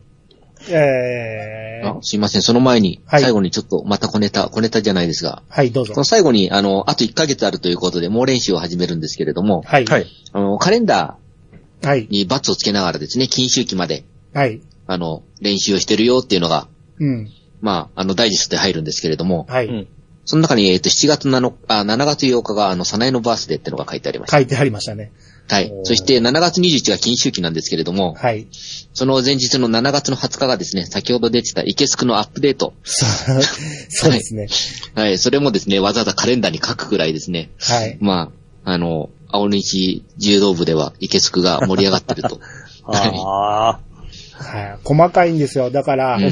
えーあ、すいません。その前に、はい最後にちょっとまた小ネタ、小ネタじゃないですが、はい、どうぞ。最後に、あの、あと1ヶ月あるということで、猛練習を始めるんですけれども、はい。はい。あの、カレンダはいー。にバツをつけながらですね、禁秋期まで、はい。あの、練習をしてるよっていうのが、うん。まあ、あの、ダイジェストで入るんですけれども、はい。うん。その中に、えっ、と、7月7日、あ、7月8日が、あの、サナエのバースデーってのが書いてありました。書いてありましたね。はいそして、7月21が禁秋期なんですけれども、はい。その前日の7月の20日がですね、先ほど出てたイケスクのアップデート。そうそうですね。はい。それもですね、わざわざカレンダーに書くくらいですね、はい。まあ、あの、青西柔道部ではイケスクが盛り上がってると。あはい。細かいんですよ。だから、うん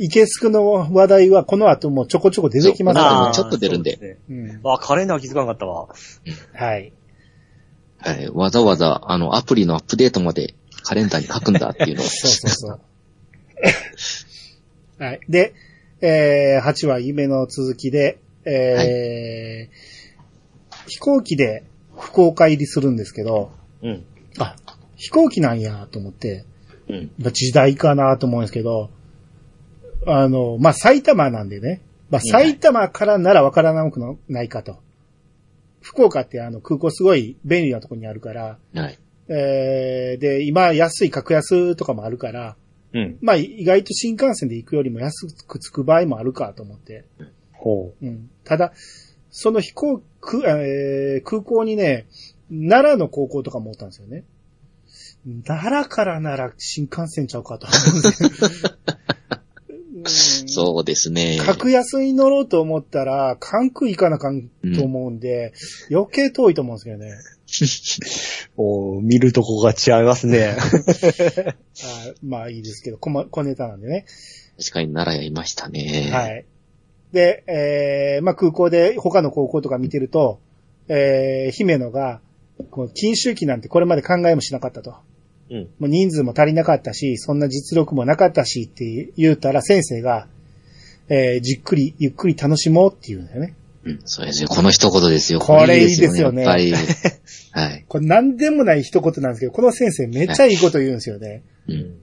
イケスクの話題はこの後もちょこちょこ出てきますかあ。ちょっと出るんでそうすねらね。あ、カレンダー気づかなかったわ。うん。はい。はい。わざわざ、あの、アプリのアップデートまでカレンダーに書くんだっていうのを。そうそうそう。はい。で、えー、8は夢の続きで、えー飛行機で福岡入りするんですけど、うん。あ、飛行機なんやと思って、うん。まあ時代かなと思うんですけど、あの、まあ、埼玉なんでね、まあ、埼玉からならわからなくないかと。福岡ってあの空港すごい便利なところにあるから、はい。えー、で、今安い格安とかもあるから、うん。まあ、意外と新幹線で行くよりも安く着く場合もあるかと思って。ほうん。ただ、その飛行、くえー空港にね、奈良の高校とかもおったんですよね。奈良からなら新幹線ちゃうかと思うんで。うんそうですね。格安に乗ろうと思ったら、関空行かなあかんと思うんで、余計遠いと思うんですけどね。う。お見るとこが違いますね。あまあいいですけど、小ま小ネタなんでね。確かに奈良やいましたね。はい。で、えー、まあ空港で他の高校とか見てると、えー、姫野が、こう、禁酒期なんてこれまで考えもしなかったと。うん。もう人数も足りなかったし、そんな実力もなかったしって言うたら先生が、えー、じっくり、ゆっくり楽しもうって言うんだよね。うん。そうですよ。この一言ですよ。これいいですよねやっぱり。はい。これ何でもない一言なんですけど、この先生めっちゃいいこと言うんですよね。うん。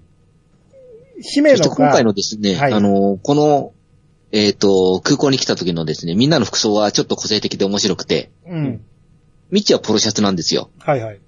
姫野が、今回のですね、はいあの、この、えっ、と、空港に来た時のですね、みんなの服装はちょっと個性的で面白くて、うん。ミッチはポロシャツなんですよ。はいはい。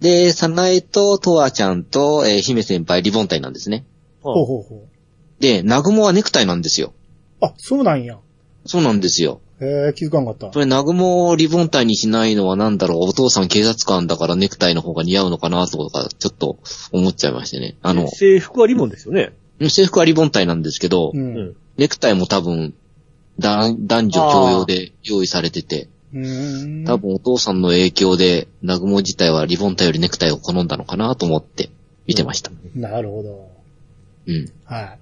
で、サナエとトワちゃんと、えー姫先輩リボンタイなんですね。ほうほうほう。で、ナグモはネクタイなんですよ。あ、そうなんや。そうなんですよ。えー、気づかんかった。これ、ナグモをリボンタイにしないのはなんだろう、お父さん警察官だからネクタイの方が似合うのかなとか、ちょっと思っちゃいましてね。あの、制服はリボンですよね。制服はリボンタイなんですけど、う。うんん。ネクタイも多分、だ男女共用で用意されてて。多分お父さんの影響で、ナグモ自体はリボンタイよりネクタイを好んだのかなと思って見てました。なるほど。うん。はい。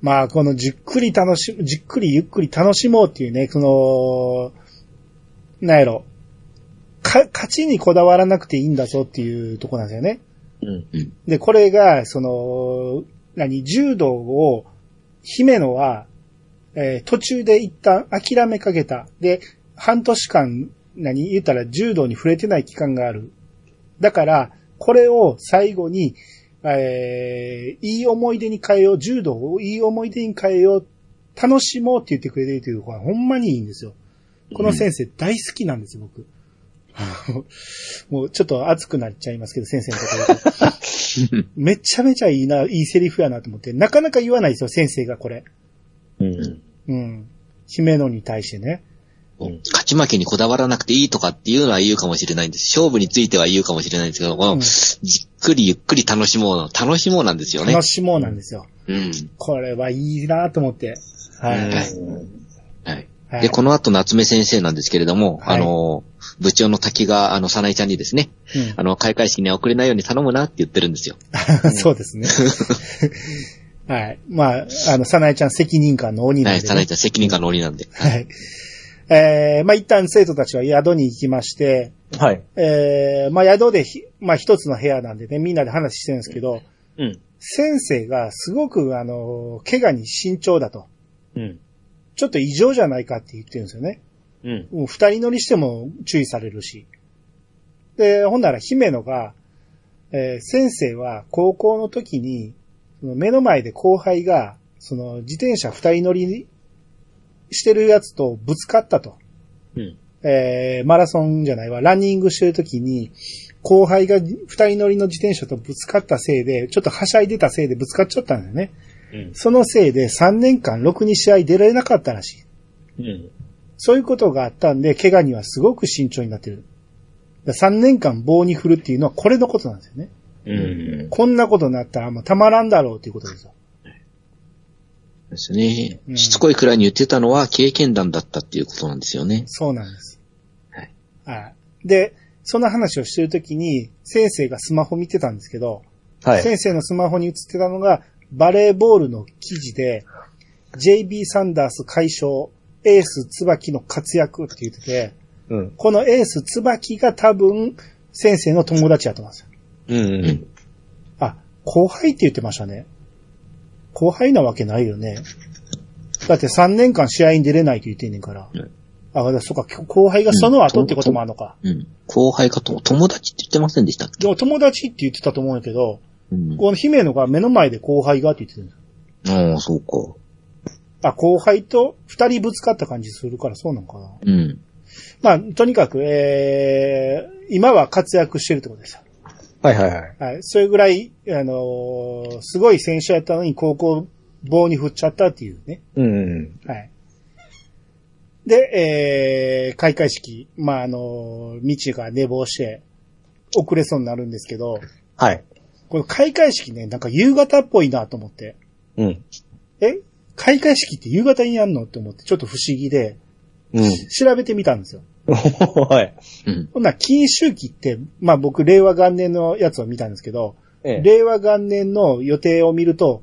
まあ、このじっくり楽し、じっくりゆっくり楽しもうっていうね、その、なんやろ。か、勝ちにこだわらなくていいんだぞっていうとこなんですよね。うん。で、これが、その、何、柔道を、姫野は、えー途中で一旦諦めかけた。で、半年間、何、言ったら柔道に触れてない期間がある。だから、これを最後に、えーいい思い出に変えよう、柔道をいい思い出に変えよう、楽しもうって言ってくれてるという子はほんまにいいんですよ。この先生大好きなんですよ、僕。もうちょっと熱くなっちゃいますけど、先生のこと言うと めちゃめちゃいいな、いいセリフやなと思って、なかなか言わないですよ、先生がこれ。うん。うん。姫野に対してね。うん勝ち負けにこだわらなくていいとかっていうのは言うかもしれないんです。勝負については言うかもしれないんですけど、この、うんじっくりゆっくり楽しもうの、楽しもうなんですよね楽。しもうなんですよ。うん。これはいいなと思って。はい。はいはいはい。で、この後夏目先生なんですけれども、はいあの、部長の滝が、あの、さなえちゃんにですね、あの、開会式には遅れないように頼むなって言ってるんですよ。うん、そうですね。はい。まあ、あの、さなえちゃん責任感の鬼なはい、んで、ね。さなえちゃん責任感の鬼なんで。はい。えー、まあ一旦生徒たちは宿に行きまして、はい。えー、まあ宿でひ、まあ一つの部屋なんでね、みんなで話してるんですけど、うん。先生がすごくあの、怪我に慎重だと。うん。ちょっと異常じゃないかって言ってるんですよね。うん。もう二人乗りしても注意されるし。で、ほんなら姫野が、えー先生は高校の時に、その目の前で後輩が、その自転車二人乗りしてるやつとぶつかったと。うん。えーマラソンじゃないわ、ランニングしてる時に、後輩が二人乗りの自転車とぶつかったせいで、ちょっとはしゃいでたせいでぶつかっちゃったんだよね。うん。そのせいで3年間ろくに試合出られなかったらしい。うん。そういうことがあったんで、怪我にはすごく慎重になってる。3年間棒に振るっていうのはこれのことなんですよね。うん。こんなことになったらもうたまらんだろうっていうことですよ。ですねう。んしつこいくらいに言ってたのは経験談だったっていうことなんですよね。そうなんです。はい。はい。で、その話をしてるときに、先生がスマホ見てたんですけど、はい。先生のスマホに映ってたのが、バレーボールの記事で、JB サンダース解消、エース椿の活躍って言ってて、うん。このエース椿が多分、先生の友達やと思うんですよ。うん。うん。あ、後輩って言ってましたね。後輩なわけないよね。だって3年間試合に出れないって言ってんねんから。うんあ、そっか、後輩がその後ってこともあるのか。うん。後輩かと、友達って言ってませんでしたっけ？でも友達って言ってたと思うんやけど、うん。この姫野が目の前で後輩がって言ってるんですよ。ああ、そうか。あ、後輩と二人ぶつかった感じするからそうなのかな。うん。まあ、とにかく、えー、今は活躍してるってことですよ。はいはいはい。はい。それぐらい、あのーすごい選手やったのに高校棒に振っちゃったっていうね。うん。はい。で、えー、開会式、まあ、あのー、道が寝坊して、遅れそうになるんですけど、はい。この開会式ね、なんか夕方っぽいなと思って、うん。え？開会式って夕方にやんの？って思って、ちょっと不思議で、うん。調べてみたんですよ。はい。うん。ほんなら、禁周期って、まあ僕、令和元年のやつを見たんですけど、ええ。令和元年の予定を見ると、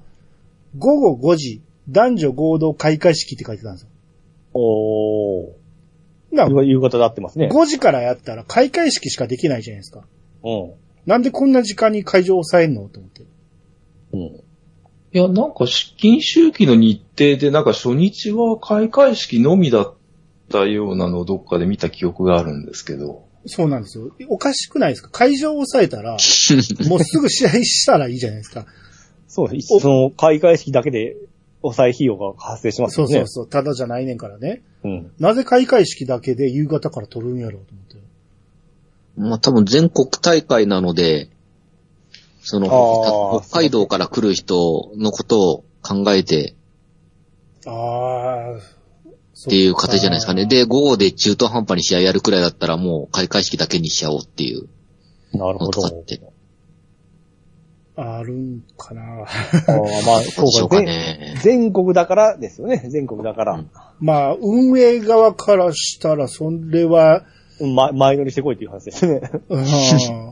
午後5時、男女合同開会式って書いてたんですよ。おー。な夕方で合ってますね。5時からやったら開会式しかできないじゃないですか。うん。なんでこんな時間に会場を抑えんのと思って。うん。いや、なんか、金周期の日程で、なんか初日は開会式のみだったようなのをどっかで見た記憶があるんですけど。そうなんですよ。おかしくないですか？会場を抑えたら、もうすぐ試合したらいいじゃないですか。そうです。その、開会式だけで、抑え費用が発生しますよね。そうそうそう。ただじゃないねんからね。うん。なぜ開会式だけで夕方から撮るんやろうと思って。まあ多分全国大会なので、その、北海道から来る人のことを考えて、ああ、っていう形じゃないですかね。で、午後で中途半端に試合やるくらいだったらもう開会式だけにしちゃおうっていうなるほど。あるんかな。あーまあ、どうでしょうかそうかね。ね。全国だからですよね。全国だから。まあ、運営側からしたら、それは、うんま、前乗りしてこいっていう話ですね。うん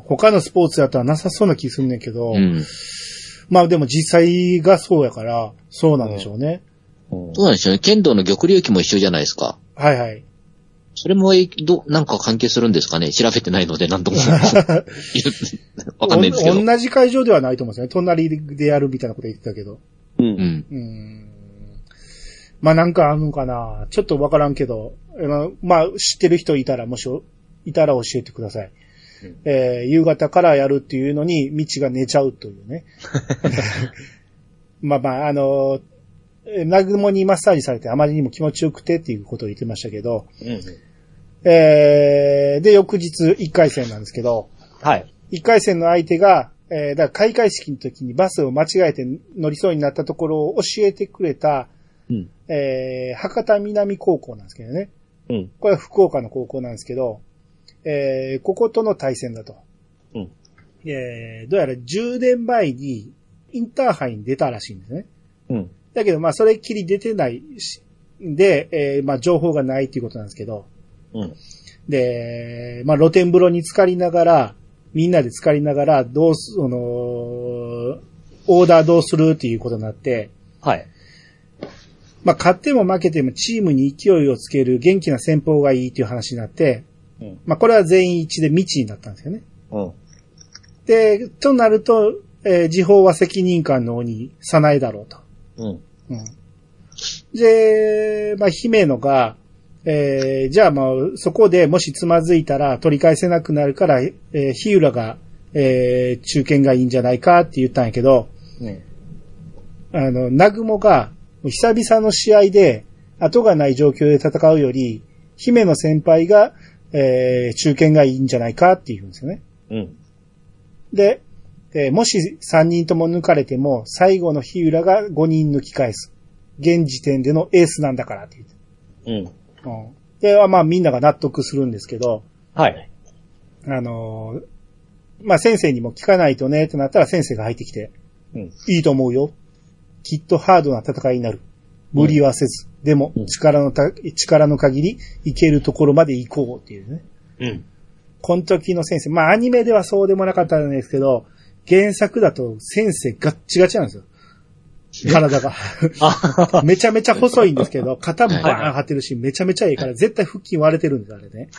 他のスポーツやったらなさそうな気すんねんけど、うん。まあでも実際がそうやから、そうなんでしょうね。うんそうなんですよね。剣道の玉龍騎も一緒じゃないですか。はいはい。それも、ど、なんか関係するんですかね？調べてないので、なんとも。わかんないですけど。お同じ会場ではないと思うんですよね。隣でやるみたいなこと言ってたけど。う。うんん。うーん。まあなんかあるのかな？ちょっとわからんけど、まあ知ってる人いたら、もしいたら教えてください。うんえー夕方からやるっていうのに、道が寝ちゃうというね。まあまあ、あの、えー南雲にマッサージされてあまりにも気持ちよくてっていうことを言ってましたけど、うん。えーで、翌日1回戦なんですけど、はい。1回戦の相手が、えーだから開会式の時にバスを間違えて乗りそうになったところを教えてくれた、うん。えー博多南高校なんですけどね。うん。これは福岡の高校なんですけど、えーこことの対戦だと。うん。えーどうやら10年前にインターハイに出たらしいんですね。うん。だけど、まあ、それっきり出てないし、で、えーまあ、情報がないっていうことなんですけど、うん。で、まあ、露天風呂に浸かりながら、みんなで浸かりながら、どうす、あのーオーダーどうするっていうことになって、はい。まあ、勝っても負けてもチームに勢いをつける元気な戦法がいいっていう話になって、うん。まあ、これは全員一致で未知になったんですよね。うん。で、となると、えー時報は責任感の鬼、さないだろうと。うん。うん。で、まあ、姫野が、えーじゃあまあ、そこでもしつまずいたら取り返せなくなるから、えー、日浦が、えー中堅がいいんじゃないかって言ったんやけど、ねあの、ナグモが、久々の試合で、後がない状況で戦うより、姫野先輩が、えー中堅がいいんじゃないかって言うんですよね。うん。で、えーもし3人とも抜かれても、最後の日浦が5人抜き返す。現時点でのエースなんだからって言って。うん。うん。で、まあみんなが納得するんですけど、はい。あのーまあ先生にも聞かないとねってなったら先生が入ってきて、うん。いいと思うよ。きっとハードな戦いになる。無理はせず。でもうん、力のた、力の限り、いけるところまで行こうっていうね。うん。この時の先生、まあアニメではそうでもなかったんですけど、原作だと先生ガッチガチなんですよ。体が。あ めちゃめちゃ細いんですけど、肩もバーン張ってるし、めちゃめちゃいいから、絶対腹筋割れてるんですよ、あれね。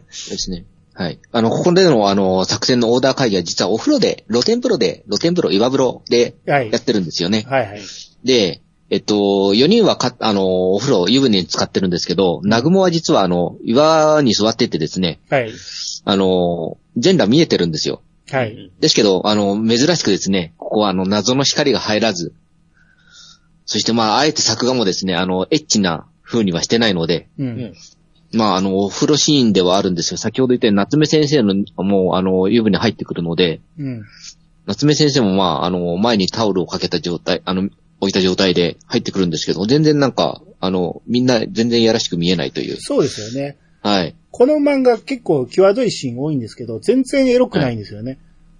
ですね。はい。あの、ここでのあの、作戦のオーダー会議は実はお風呂で、露天風呂で、露天風呂、岩風呂ではいや。ってるんですよね。はいはい。で、えっと、4人はか、あの、お風呂、湯船に使ってるんですけど、南雲は実はあの、岩に座っててですね、はい。あの、全裸見えてるんですよ。はい。ですけど、あの、珍しくですね、ここはあの、謎の光が入らず、そしてまあ、あえて作画もですね、あの、エッチな風にはしてないので、う。うんん。まあ、あの、お風呂シーンではあるんですよ。先ほど言ったように夏目先生の、もう、あの、湯船入ってくるので、うん。夏目先生もまあ、あの、前にタオルをかけた状態、あの、置いた状態で入ってくるんですけど、全然なんか、あの、みんな全然やらしく見えないという。そうですよね。はい。この漫画結構際どいシーン多いんですけど、全然エロくないんですよね。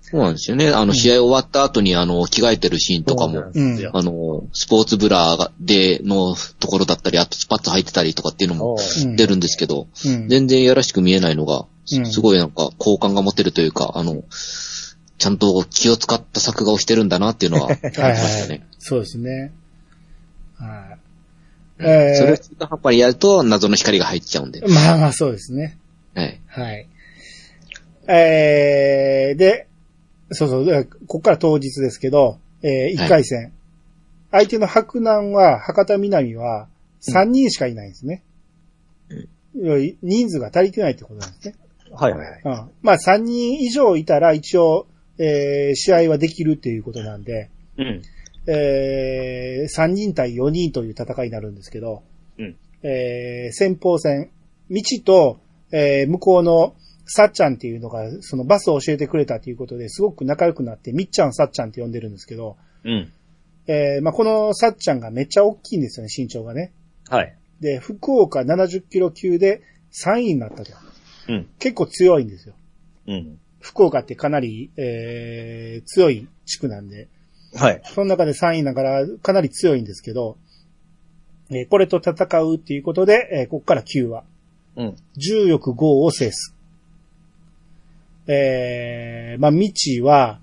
そうなんですよね。あの、試合終わった後に、あの、着替えてるシーンとかも、うんあの、スポーツブラがでのところだったり、あとスパッツ履いてたりとかっていうのも出るんですけど、うん。全然やらしく見えないのが、うんすすごいなんか好感が持てるというか、あの、ちゃんと気を使った作画をしてるんだなっていうのは感じまはいしたね。はい。そうですね。はい。それをえ中途半端にやると謎の光が入っちゃうんで。ー、まあまあそうですね。はい。はい。えー、で、そうそう、でここから当日ですけど、えー、1回戦。相手の白南は、博多南は、3人しかいないんですね。人数が足りてないってことなんですね。はいはい。うん。まあ3人以上いたら一応、えー、試合はできるっていうことなんで、うん。えー、3人対4人という戦いになるんですけど、うんえー、先鋒戦、道と、えー、向こうのさっちゃんっていうのが、そのバスを教えてくれたということで、すごく仲良くなって、みっちゃんさっちゃんって呼んでるんですけど、うん。えー、まあ、このさっちゃんがめっちゃ大きいんですよね、身長がね。はい。で、福岡70キロ級で3位になったと。うん。結構強いんですよ。うん。福岡ってかなり、えー、強い地区なんで、はい。その中で3位だからかなり強いんですけど、えーこれと戦うっていうことで、えーここから9話。うん。重力5を制す。えー、まあ、未知は、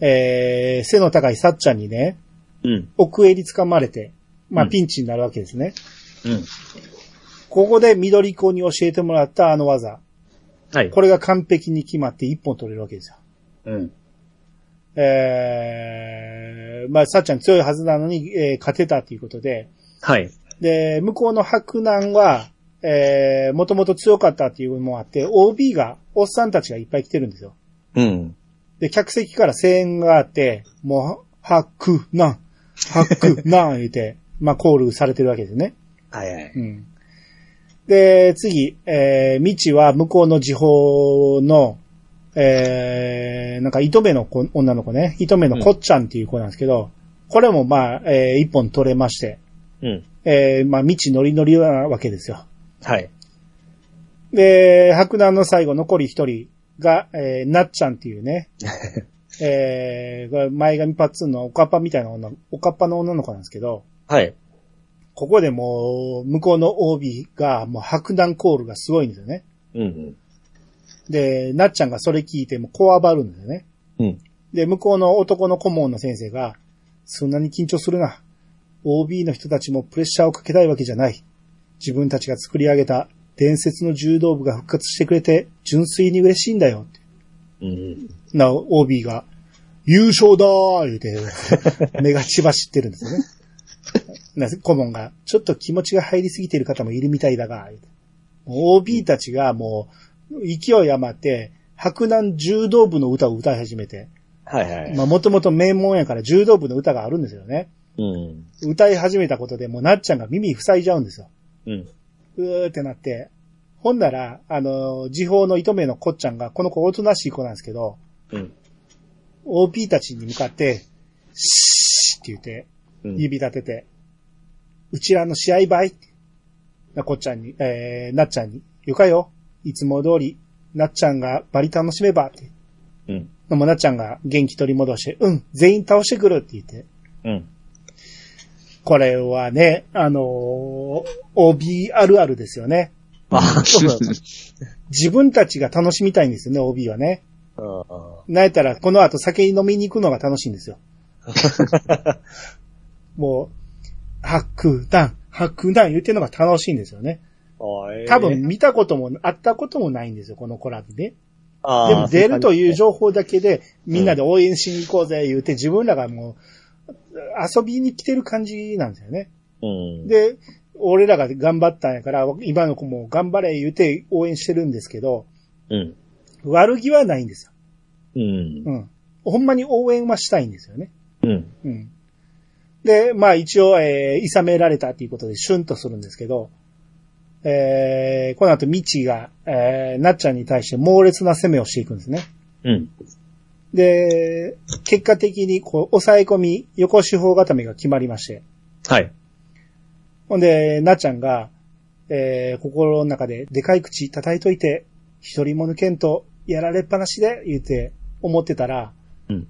えー、背の高いさっちゃんにね、うん。奥襟掴まれて、まあ、うんピンチになるわけですね。うん。ここで緑子に教えてもらったあの技。はい。これが完璧に決まって一本取れるわけですよ。うん。えー、まあ、さっちゃん強いはずなのに、えー勝てたっていうことで、はい。で、向こうの白南は、えー、もともと強かったっていうのもあって、OB が、おっさんたちがいっぱい来てるんですよ。うん。で、客席から声援があって、もう、白南、白南言って、まあ、コールされてるわけですね。はいはい。うん。で、次、えー、未知は向こうの時報の、えー、なんか糸目の子女の子ね、糸目のこっちゃんっていう子なんですけど、これもまあ、えー、一本取れまして、うん。えー、まあ、未知ノリノリなわけですよ。はい。で、白南の最後残り一人が、えー、なっちゃんっていうね、えー、前髪パッツンのおかっぱみたいな女、おかっぱの女の子なんですけど、はい。ここでもう、向こうの OB が、もう白南コールがすごいんですよね。うん。で、なっちゃんがそれ聞いてもこわばるんですよね。うん。で、向こうの男の顧問の先生が、そんなに緊張するな。OB の人たちもプレッシャーをかけたいわけじゃない。自分たちが作り上げた伝説の柔道部が復活してくれて、純粋に嬉しいんだよ。うん。な、OB が、優勝だー言うて、目が血走ってるんですよね。な顧問が、ちょっと気持ちが入りすぎている方もいるみたいだが、OB たちがもう、勢い余って、白南柔道部の歌を歌い始めて、はいはい。まあもともと名門やから柔道部の歌があるんですよね。うん。歌い始めたことでもうなっちゃんが耳塞いじゃうんですよ。うん。うーってなって、ほんなら、あの、時報の糸目のこっちゃんが、この子おとなしい子なんですけど、うん。OP たちに向かって、シーって言って、うん。指立てて、うちらの試合倍なこっちゃんに、えー、なっちゃんに、よかよ。いつも通り、なっちゃんがバリ楽しめばって。うん。でもなっちゃんが元気取り戻して、うん、全員倒してくるって言って。うん。これはね、あのー OB あるあるですよね。あ自分たちが楽しみたいんですよね、OB はね。あ。なんやったら、この後酒飲みに行くのが楽しいんですよ。もう、白弾、白弾言ってるのが楽しいんですよね。多分見たことも、会ったこともないんですよ、このコラボね。あー、でも出るという状情報だけで、みんなで応援しに行こうぜ言うて、自分らがもう、遊びに来てる感じなんですよね。うん。で、俺らが頑張ったんやから、今の子も頑張れ言うて応援してるんですけど、うん。悪気はないんですよ。うん。うん。ほんまに応援はしたいんですよね。うん。うん。で、まあ一応、えー、諌められたっていうことでシュンとするんですけど、えー、この後、ミチが、えー、なっちゃんに対して猛烈な攻めをしていくんですね。うん。で、結果的に、こう、抑え込み、横四方固めが決まりまして、はい。ほんで、なっちゃんが、えー、心の中で、でかい口叩いといて、一人も抜けんと、やられっぱなしで、言うて、思ってたら、うん。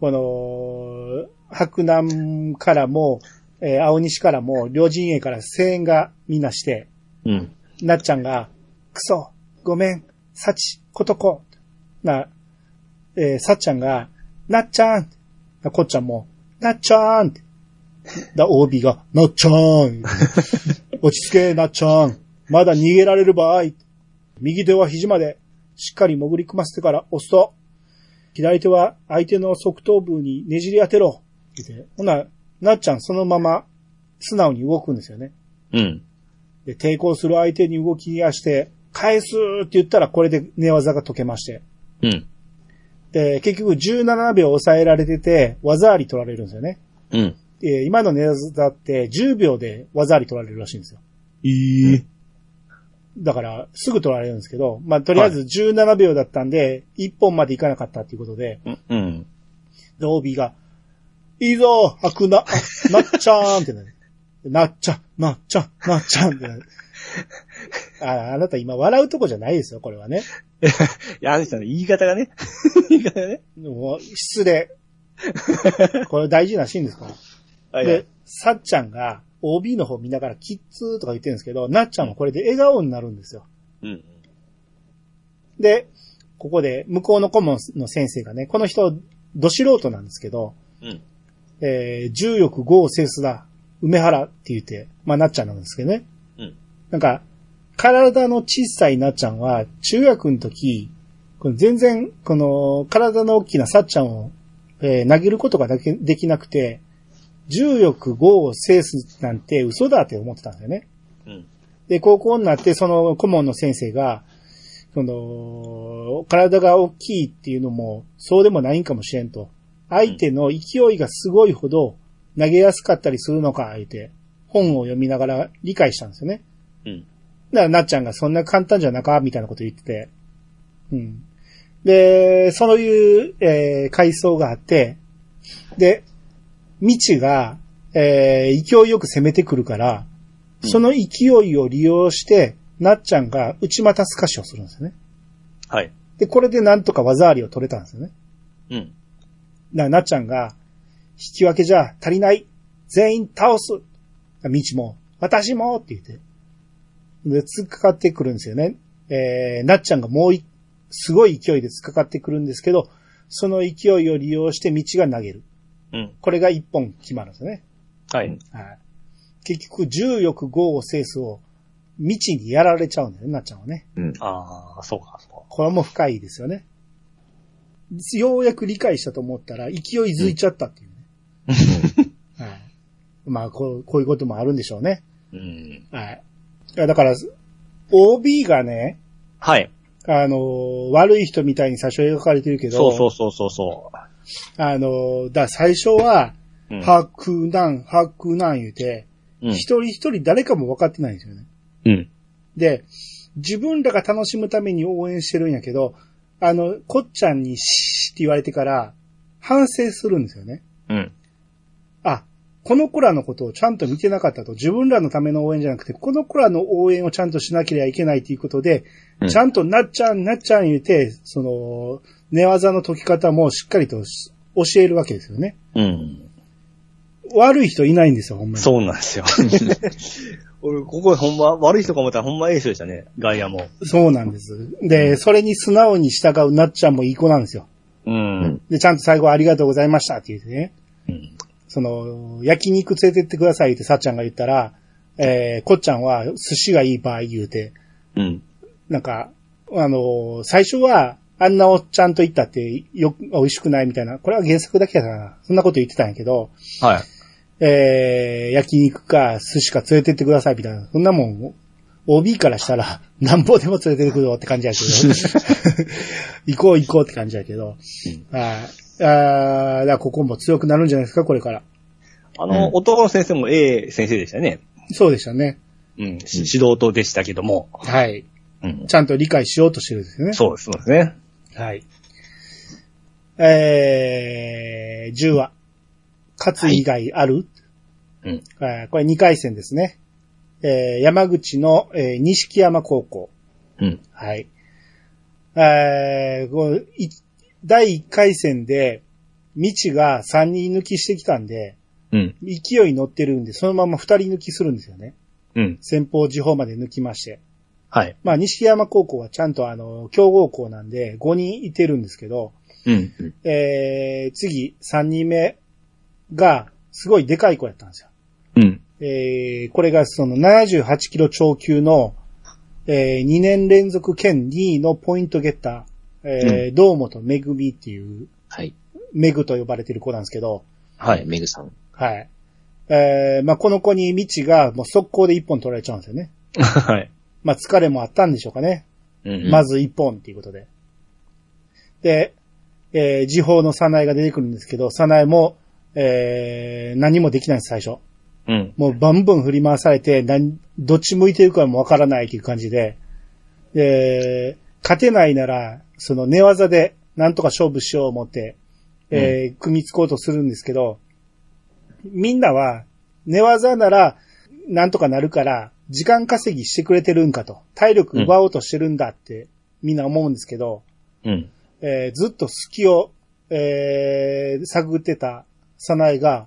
この、白南からも、えー、青西からも、両陣営から声援がみんなして、うん。なっちゃんが、クソ、ごめん、サチ、ことこ、な、えー、さっちゃんが、なっちゃん、なこっちゃんも、なっちゃんって。だ、OB が、なっちゃん 落ち着け、なっちゃん。まだ逃げられる場合。右手は肘まで、しっかり潜り込ませてから押すと。左手は相手の側頭部にねじり当てろ。ほな、なっちゃんそのまま素直に動くんですよね。うん。で、抵抗する相手に動き出して、返すって言ったらこれで寝技が解けまして。うん。で、結局17秒抑えられてて、技あり取られるんですよね。うん。で今の寝技って10秒で技あり取られるらしいんですよ。ええ。だから、すぐ取られるんですけど、まあ、とりあえず17秒だったんで、1本までいかなかったっていうことで、うん。で、OB が、いいぞ白な、あなっちゃーんってなる。なっちゃん、なっちゃん、なっちゃん。ああなた今笑うとこじゃないですよ、これはね。いや、あの人の言い方がね。言い方がね。もう失礼。これ大事なシーンですか？ら。はいはいで、さっちゃんが OB の方見ながらキッズとか言ってるんですけど、なっちゃんはこれで笑顔になるんですよ。うん。で、ここで向こうの顧問の先生がね、この人、ど素人なんですけど、うん。えー、重欲豪セスだ、梅原って言って、まあなっちゃんなんですけどね。うん。なんか、体の小さいなっちゃんは、中学の時、この全然、この、体の大きなさっちゃんを、えー投げることがだけできなくて、重力5を制すなんて嘘だって思ってたんですよね。うん。で、高校になって、その顧問の先生が、その、体が大きいっていうのも、そうでもないんかもしれんと。相手の勢いがすごいほど投げやすかったりするのか、言って、本を読みながら理解したんですよね。うん。だから、なっちゃんがそんな簡単じゃなかみたいなこと言ってて。うん。で、そういう、えー階層があって、で、未知が、えー勢いよく攻めてくるから、その勢いを利用して、なっちゃんが内股すかしをするんですよね。はい。で、これでなんとか技ありを取れたんですよね。うん。だから、なっちゃんが、引き分けじゃ足りない。全員倒す。みちも、私もって言って。で、突っかかってくるんですよね。えー、なっちゃんがもうい、すごい勢いで突っかかってくるんですけど、その勢いを利用して道が投げる。うん。これが一本決まるんですよね。はい。はい。結局、重欲豪を制すを、道にやられちゃうんだよね、なっちゃんはね。うん。ああ、そうか、そうか。これも深いですよね。ようやく理解したと思ったら、勢いづいちゃったっていうね。はい。まあこう、こういうこともあるんでしょうね。うん。はい。いやだから、OB がね、はい。あのー悪い人みたいに最初描かれてるけど、そうそうそうそうそあのーだ最初は、う。うん。ハクナン、ハクナン言うて、うん一人一人誰かも分かってないんですよね。うん。で、自分らが楽しむために応援してるんやけど、あの、こっちゃんにシーって言われてから、反省するんですよね。うん。あ、この子らのことをちゃんと見てなかったと。自分らのための応援じゃなくて、この子らの応援をちゃんとしなければいけないということで、うんちゃんとなっちゃん、なっちゃん言うて、その、寝技の解き方もしっかりとし教えるわけですよね。うん。悪い人いないんですよ、ほんまに。そうなんですよ。俺、ここほんま、悪い人か思ったらほんまええ人でしたね。外野も。そうなんです。で、それに素直に従うなっちゃんもいい子なんですよ。うん。で、ちゃんと最後ありがとうございましたって言ってね。うん。その、焼肉連れてってくださいってさっちゃんが言ったら、えー、こっちゃんは寿司がいい場合言うて、うん。なんか、あの、最初は、あんなおっちゃんと言ったってよ、美味しくないみたいな、これは原作だけやからな。そんなこと言ってたんやけど、はい。えー、焼肉か寿司か連れてってくださいみたいな。そんなもん、OB からしたら、なんぼでも連れてくるって感じやけど。行こう行こうって感じやけど。はい。あーだここも強くなるんじゃないですか、これから。あの、うん男の先生もええ先生でしたね。そうでしたね。うん。し指導とでしたけども。はい。うん。ちゃんと理解しようとしてるんですよね。そうです、そうですね。はい。えー、10話。勝つ以外ある、うん。はいこれ2回戦ですね。えー、山口の、えー、西山高校。うん。はい。えー、こ第1回戦で、未知が3人抜きしてきたんで、うん。勢い乗ってるんで、そのまま2人抜きするんですよね。うん。先方時報まで抜きまして。はい。まあ、西山高校はちゃんとあの、強豪校なんで5人いてるんですけど、うん。えー、次、3人目が、すごいでかい子やったんですよ。うん。えー、これがその78キロ超級の、えー、2年連続県2位のポイントゲッター、えー、堂本めぐみっていう、はい。めぐと呼ばれてる子なんですけど、はい。メグさん。はい。えー、まあ、この子に道がもう速攻で1本取られちゃうんですよね。はい。まあ、疲れもあったんでしょうかね。うん。まず1本っていうことで。で、えー、時報の早苗が出てくるんですけど、早苗も、えー、何もできないんです、最初。うん。もうバンバン振り回されて、何、どっち向いてるかもわからないという感じで、で、勝てないなら、その寝技でなんとか勝負しよう思って、えー組みつこうとするんですけど、みんなは寝技なら、なんとかなるから、時間稼ぎしてくれてるんかと。体力奪おうとしてるんだって、みんな思うんですけど、うん。えーずっと隙を、えー探ってたサナエが、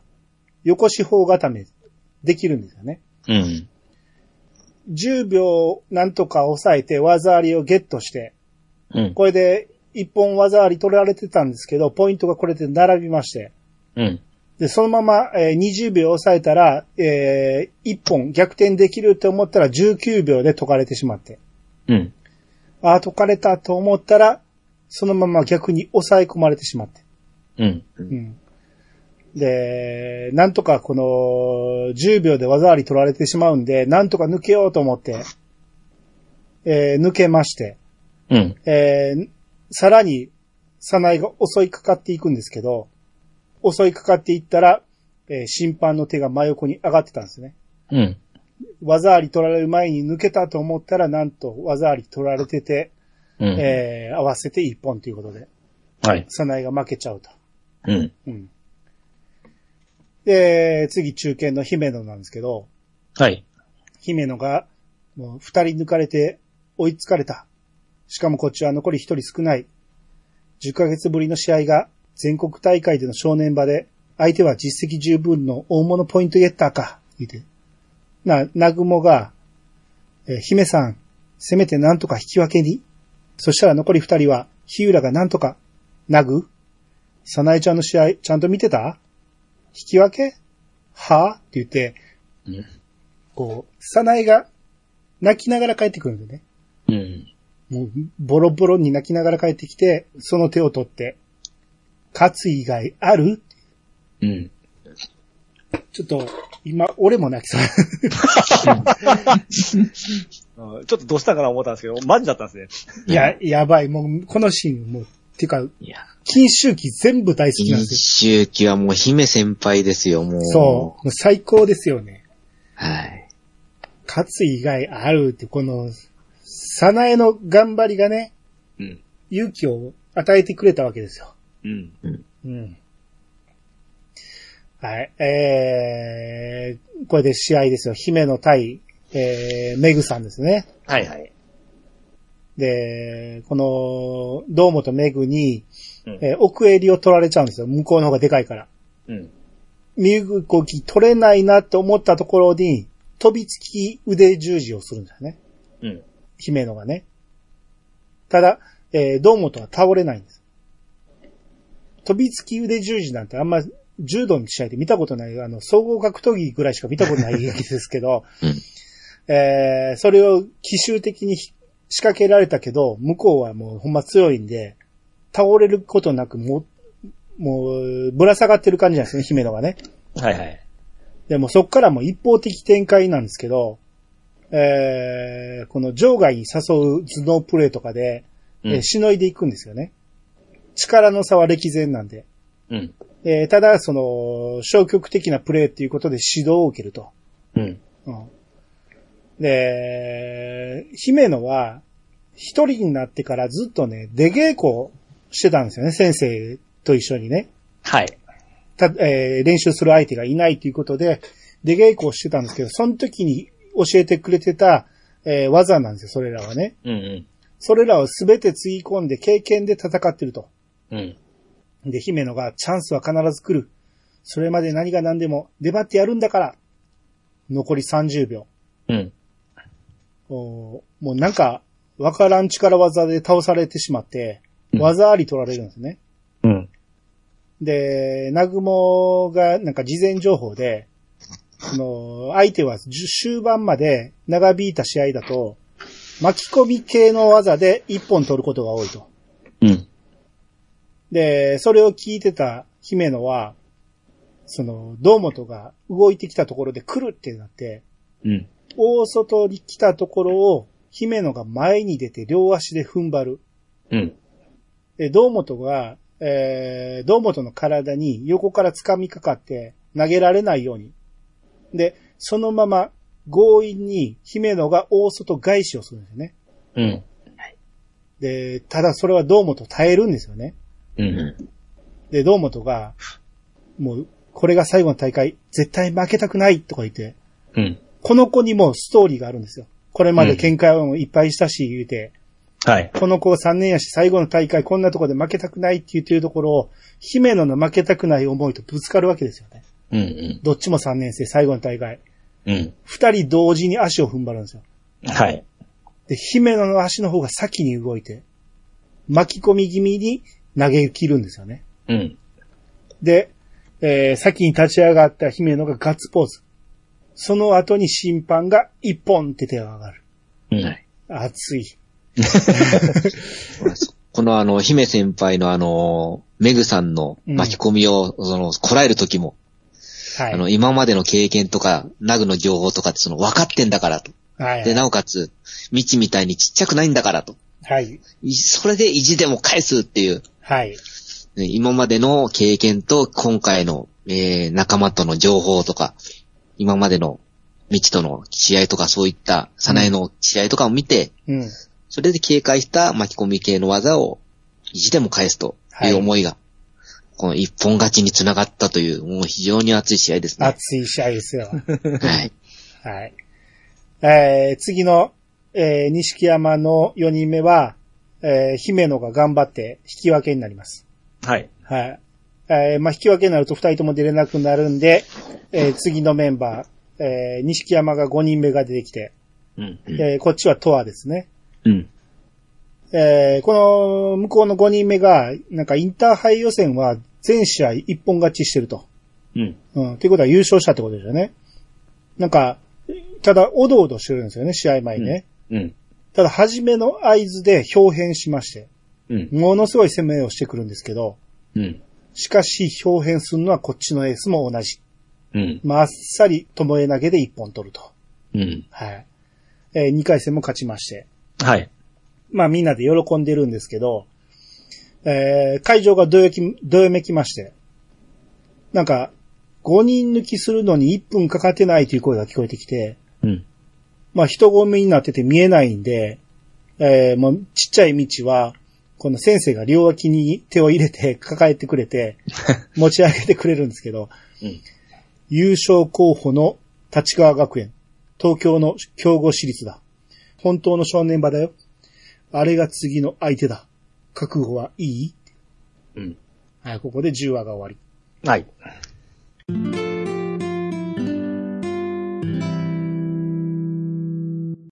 横四方固めできるんですよね。うん。10秒なんとか抑えて技ありをゲットして、うん。これで一本技あり取られてたんですけど、ポイントがこれで並びまして、うん。で、そのまま、えー20秒抑えたら、えー1本逆転できるって思ったら19秒で解かれてしまって、うん。ああ、解かれたと思ったら、そのまま逆に抑え込まれてしまって。うん。うん。で、なんとかこの10秒で技あり取られてしまうんで、なんとか抜けようと思って、えー抜けまして、うん。えーさらに、サナイが襲いかかっていくんですけど、襲いかかっていったら、えー審判の手が真横に上がってたんですね。うん。技あり取られる前に抜けたと思ったら、なんと技あり取られてて、うん。えー合わせて一本ということで、はい。サナイが負けちゃうと。うん。うん。で、次中堅の姫野なんですけど、はい。姫野が、もう二人抜かれて追いつかれた。しかもこっちは残り一人少ない。10ヶ月ぶりの試合が全国大会での正念場で、相手は実績十分の大物ポイントゲッターか、言って。な、なぐもが、えー姫さん、せめてなんとか引き分けに。そしたら残り二人は、日浦がなんとか、なぐさなえちゃんの試合、ちゃんと見てた？引き分け？は？って言って、うん。こう、さなえが泣きながら帰ってくるんでね。うん。もう、ボロボロに泣きながら帰ってきて、その手を取って、勝つ以外ある？うん。ちょっと、今、俺も泣きそう。ちょっとどうしたかな思ったんですけど、マジだったんですね。いや、やばい。もう、このシーン、もう、てか、いや、金周期全部大好きなんですよ。一周期はもう姫先輩ですよ、もう。そう。もう最高ですよね。はい。勝つ以外あるって、この、さなえの頑張りがね、うん。勇気を与えてくれたわけですよ。うん。うん。はい。えー、これで試合ですよ。姫野対、えー、メグさんですね。はいはい。で、この、堂本メグに、うんえー奥襟を取られちゃうんですよ。向こうの方がでかいから。うん。身動き取れないなって思ったところに、飛びつき腕十字をするんですよね。うん。姫野がね。ただ、えー、堂本は倒れないんです。飛びつき腕十字なんてあんま柔道の試合で見たことない、あの、総合格闘技ぐらいしか見たことない劇ですけど、うんえー、それを奇襲的に仕掛けられたけど、向こうはもうほんま強いんで、倒れることなく、もう、もう、ぶら下がってる感じなんですね、姫野がね。はいはい。でもそっからもう一方的展開なんですけど、えー、この場外に誘う頭脳プレーとかで、えーうん。しのいでいくんですよね。力の差は歴然なんで。うん。えーただ、その、消極的なプレーっていうことで指導を受けると。うん。うん、で、姫野は、一人になってからずっとね、出稽古してたんですよね、先生と一緒にね。はい。た、えー練習する相手がいないということで、出稽古をしてたんですけど、その時に教えてくれてた、えー技なんですよ、それらはね。うんうん。それらをすべてつぎ込んで経験で戦ってると。うん。で、姫野がチャンスは必ず来る。それまで何が何でも出張ってやるんだから。残り30秒。うん。もうなんか、わからん力技で倒されてしまって、うん技あり取られるんですね。うん。で、ナグモがなんか事前情報で、その、相手は終盤まで長引いた試合だと、巻き込み系の技で一本取ることが多いと。うん。で、それを聞いてた姫野は、その、堂本が動いてきたところで来るってなって、うん。大外に来たところを、姫野が前に出て両足で踏ん張る。うん。で、堂本が、えー、堂本の体に横から掴みかかって投げられないように。で、そのまま強引に姫野が大外返しをするんですよね。うん。で、ただそれは堂本耐えるんですよね。うん。で、堂本が、もう、これが最後の大会、絶対負けたくないとか言って、うん。この子にもストーリーがあるんですよ。これまで喧嘩をいっぱいしたし言うて、はい。この子3年やし最後の大会こんなとこで負けたくないって言ってるところを、姫野の負けたくない思いとぶつかるわけですよね。うんうん。どっちも3年生、最後の大会。うん。二人同時に足を踏ん張るんですよ。はい。で、姫野の足の方が先に動いて、巻き込み気味に投げ切るんですよね。うん。で、えー先に立ち上がった姫野がガッツポーズ。その後に審判が一本って手が上がる。うん。熱い。このあの、姫先輩のあの、メグさんの巻き込みを、その、こらえる時も、はい。あの、今までの経験とか、ナグの情報とかってその、分かってんだからと。はい。で、なおかつ、未知みたいにちっちゃくないんだからと。はい。いそれで意地でも返すっていう、はい。ね今までの経験と今回の、えー仲間との情報とか、今までの未知との試合とかそういった、サナエの試合とかを見て、うん。それで警戒した巻き込み系の技を意地でも返すという思いが、この一本勝ちにつながったという、もう非常に熱い試合ですね。熱い試合ですよ。はい。はい。えー、次の、えー、西山の4人目は、えー、姫野が頑張って引き分けになります。はい。はい。えー、まあ、引き分けになると2人とも出れなくなるんで、えー、次のメンバー、えー、西山が5人目が出てきて、うん。えー、こっちはトアですね。うん。えー、この、向こうの5人目が、なんかインターハイ予選は全試合一本勝ちしてると。うん。うん。ということは優勝したってことですよね。なんか、ただ、おどおどしてるんですよね、試合前にね。うん。ただ、初めの合図で表変しまして、うん。ものすごい攻めをしてくるんですけど、うん。しかし表変するのはこっちのエースも同じ。うん。まあっさり、ともえ投げで一本取ると。うん。はい。えー、2回戦も勝ちまして。はい。まあみんなで喜んでるんですけど、えー、会場がどよき、どよめきまして、なんか、5人抜きするのに1分かかってないという声が聞こえてきて、うん。まあ人混みになってて見えないんで、えー、もうちっちゃい道は、この先生が両脇に手を入れて抱えてくれて、持ち上げてくれるんですけど、うん優勝候補の立川学園、東京の強豪私立だ。本当の正念場だよ。あれが次の相手だ。覚悟はいい？うん。はい、ここで10話が終わり。はい。